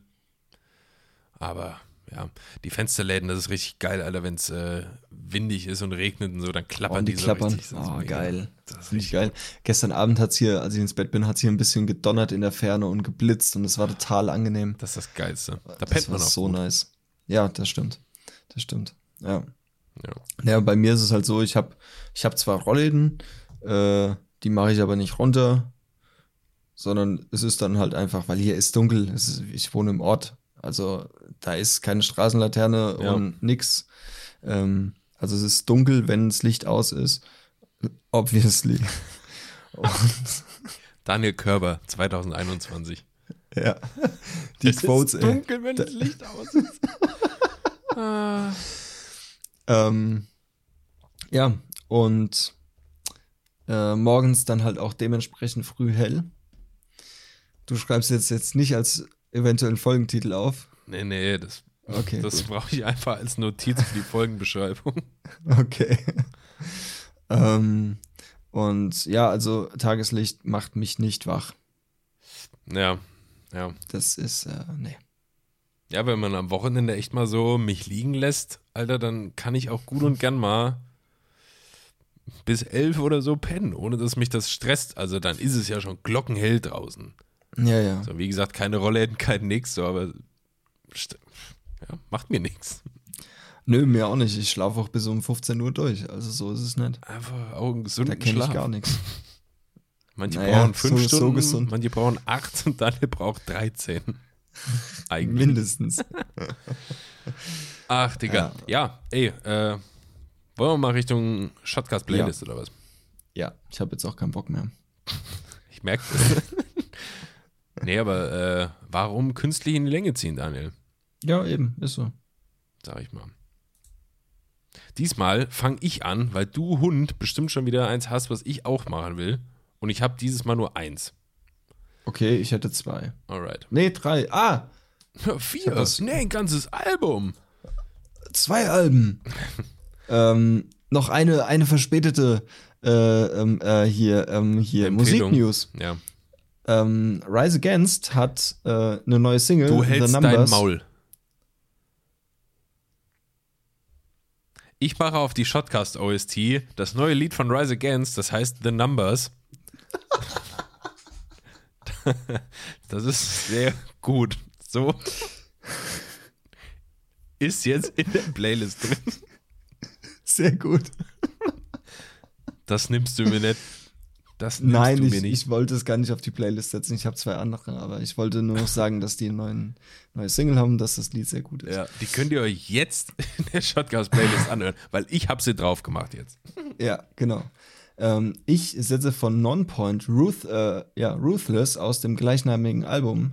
Aber ja, die Fensterläden, das ist richtig geil, Alter, wenn es äh, windig ist und regnet und so, dann klappern Und die die, so klappern. richtig. Oh, mega. geil. Das ist richtig geil. Gestern Abend hat es hier, als ich ins Bett bin, hat es hier ein bisschen gedonnert in der Ferne und geblitzt und es war total angenehm. Das ist das Geilste. Da das pennt man auch so gut. nice. Ja, das stimmt. Das stimmt. Ja. Ja. Ja, bei mir ist es halt so, ich habe ich hab zwar Rollläden, äh, die mache ich aber nicht runter, sondern es ist dann halt einfach, weil hier ist dunkel, ist, ich wohne im Ort, also da ist keine Straßenlaterne Ja. und nix. Ähm, also es ist dunkel, wenn das Licht aus ist, obviously. [LAUGHS] Und, Daniel Körber, 2021. ja, die es Quotes, ist ey. dunkel, wenn das Licht aus ist. [LAUGHS] Ähm, ja, und äh, morgens dann halt auch dementsprechend früh hell. Du schreibst jetzt jetzt nicht als eventuellen Folgentitel auf. Nee, nee, das, Okay, das brauche ich einfach als Notiz für die Folgenbeschreibung. [LAUGHS] Okay. ähm, und ja, also Tageslicht macht mich nicht wach. Ja, ja. Das ist, äh, nee. Ja, wenn man am Wochenende echt mal so mich liegen lässt, Alter, dann kann ich auch gut und gern mal bis elf oder so pennen, ohne dass mich das stresst. Also dann ist es ja schon glockenhell draußen. Ja, ja. So, wie gesagt, keine Rollläden, kein nix, so, aber ja, macht mir nichts. Nö, mir auch nicht. Ich schlafe auch bis um 15 Uhr durch. Also so ist es nicht. Einfach auch einen Da kenne ich gar nichts. Manche Naja, brauchen fünf so- so Stunden, gesund. manche brauchen acht und Daniel braucht 13. [LAUGHS] Eigentlich. Mindestens. Ach, Digga. Ja, ey, äh, wollen wir mal Richtung Shotcast-Playlist oder was? Ja, ich habe jetzt auch keinen Bock mehr. Ich merke das. [LAUGHS] nee, aber äh, warum künstlich in die Länge ziehen, Daniel? Ja, eben, ist so. Sag ich mal. Diesmal fange ich an, weil du Hund bestimmt schon wieder eins hast, was ich auch machen will. Und ich habe dieses Mal nur eins. Okay, ich hätte zwei. Alright. Nee, drei. Ah, vier. das- Nee, ein ganzes Album. zwei Alben. [LAUGHS] ähm, noch eine, eine verspätete äh, ähm, äh, hier, ähm, hier. Musiknews. Ja. Ähm, Rise Against hat äh, eine neue Single. Du hältst The dein Numbers. Maul. Ich mache auf die Shotcast OST das neue Lied von Rise Against, das heißt The Numbers. [LAUGHS] Das ist sehr gut. So ist jetzt in der Playlist drin. Sehr gut. Das nimmst du mir nicht. Das nimmst Nein, du ich, mir nicht. ich wollte es gar nicht auf die Playlist setzen. Ich habe zwei andere, aber ich wollte nur noch sagen, dass die neuen neue Single haben, dass das Lied sehr gut ist. ja, die könnt ihr euch jetzt in der Shotcast Playlist anhören, weil ich habe sie drauf gemacht jetzt. Ja, genau. Ähm, ich setze von Nonpoint Ruth, äh, ja, Ruthless aus dem gleichnamigen Album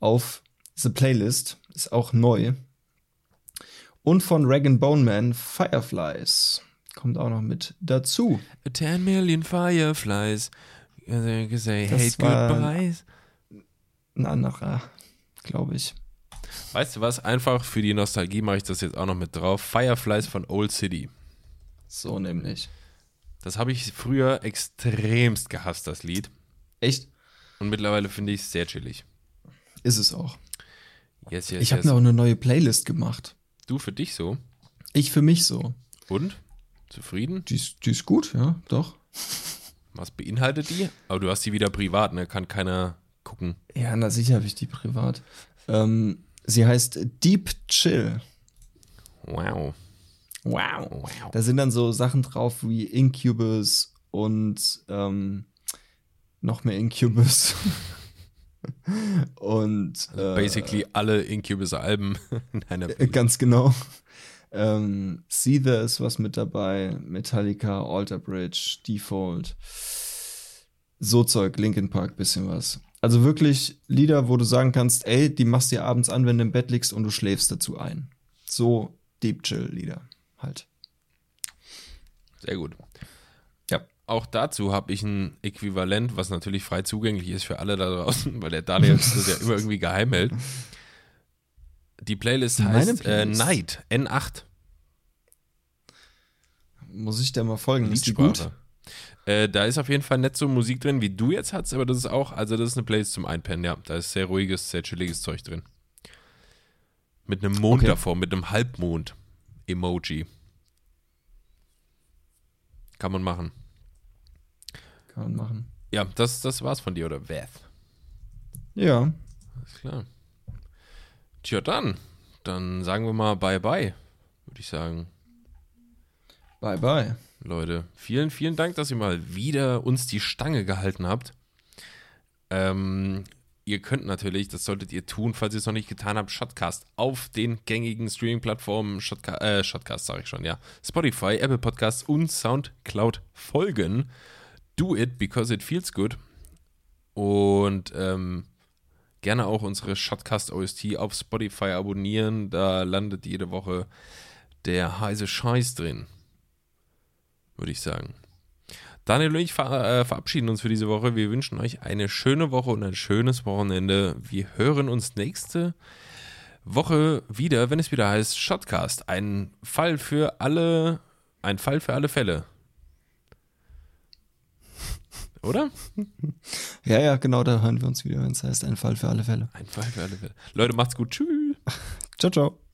auf The Playlist. Ist auch neu. Und von Rag Bone Man Fireflies. Kommt auch noch mit dazu. A 10 million fireflies. They say Das hate goodbyes. Ein anderer, glaube ich. Weißt du was? Einfach für die Nostalgie mache ich das jetzt auch noch mit drauf. Fireflies von Old City. So nämlich. Das habe ich früher extremst gehasst, das Lied. Echt? Und mittlerweile finde ich es sehr chillig. Ist es auch. Yes, yes, Ich habe yes. mir auch eine neue Playlist gemacht. Du für dich so? Ich für mich so. Und? Zufrieden? Die ist, die ist gut, ja, doch. Was beinhaltet die? Aber du hast die wieder privat, ne? Kann keiner gucken. Ja, na sicher habe ich die privat. Ähm, sie heißt Deep Chill. Wow. Wow. Wow. Da sind dann so Sachen drauf wie Incubus und ähm, noch mehr Incubus. [LAUGHS] und äh, Basically alle Incubus-Alben [LAUGHS] in einer äh, ganz genau. Ähm, Seether ist was mit dabei, Metallica, Alter Bridge, Default. So Zeug, Linkin Park, bisschen was. Also wirklich Lieder, wo du sagen kannst, ey, die machst du dir abends an, wenn du im Bett liegst und du schläfst dazu ein. So Deep Chill Lieder halt. Sehr gut. Ja. Auch dazu habe ich ein Äquivalent, was natürlich frei zugänglich ist für alle da draußen, [LAUGHS] weil der Daniel das ja immer irgendwie geheim hält. Die Playlist heißt Playlist? Äh, Night, N8. Muss ich dir mal folgen? Ist die gut? Äh, da ist auf jeden Fall nicht so Musik drin, wie du jetzt hast, aber das ist auch, also das ist eine Playlist zum Einpennen, ja. Da ist sehr ruhiges, sehr chilliges Zeug drin. Mit einem Mond Okay. davor, mit einem Halbmond-Emoji. Kann man machen. Kann man machen. Ja, das, das war's von dir, oder Veth? Ja. Alles klar. Tja, dann. Dann sagen wir mal Bye-bye, würde ich sagen. Bye bye. Leute, vielen, vielen Dank, dass ihr mal wieder uns die Stange gehalten habt. Ähm, ihr könnt natürlich, das solltet ihr tun, falls ihr es noch nicht getan habt, Shotcast auf den gängigen Streaming-Plattformen, Shotca äh, Shotcast sage ich schon, ja, Spotify, Apple Podcasts und Soundcloud folgen. Do it because it feels good. Und ähm, gerne auch unsere Shotcast OST auf Spotify abonnieren. Da landet jede Woche der heiße Scheiß drin würde ich sagen. Daniel und ich ver äh, verabschieden uns für diese Woche. Wir wünschen euch eine schöne Woche und ein schönes Wochenende. Wir hören uns nächste Woche wieder, wenn es wieder heißt Shotcast. Ein Fall für alle, ein Fall für alle Fälle. [LAUGHS] Oder? [LAUGHS] Ja, ja, genau, da hören wir uns wieder, wenn es heißt, ein Fall für alle Fälle. Ein Fall für alle Fälle. Leute, macht's gut. Tschüss. [LAUGHS] Ciao, ciao.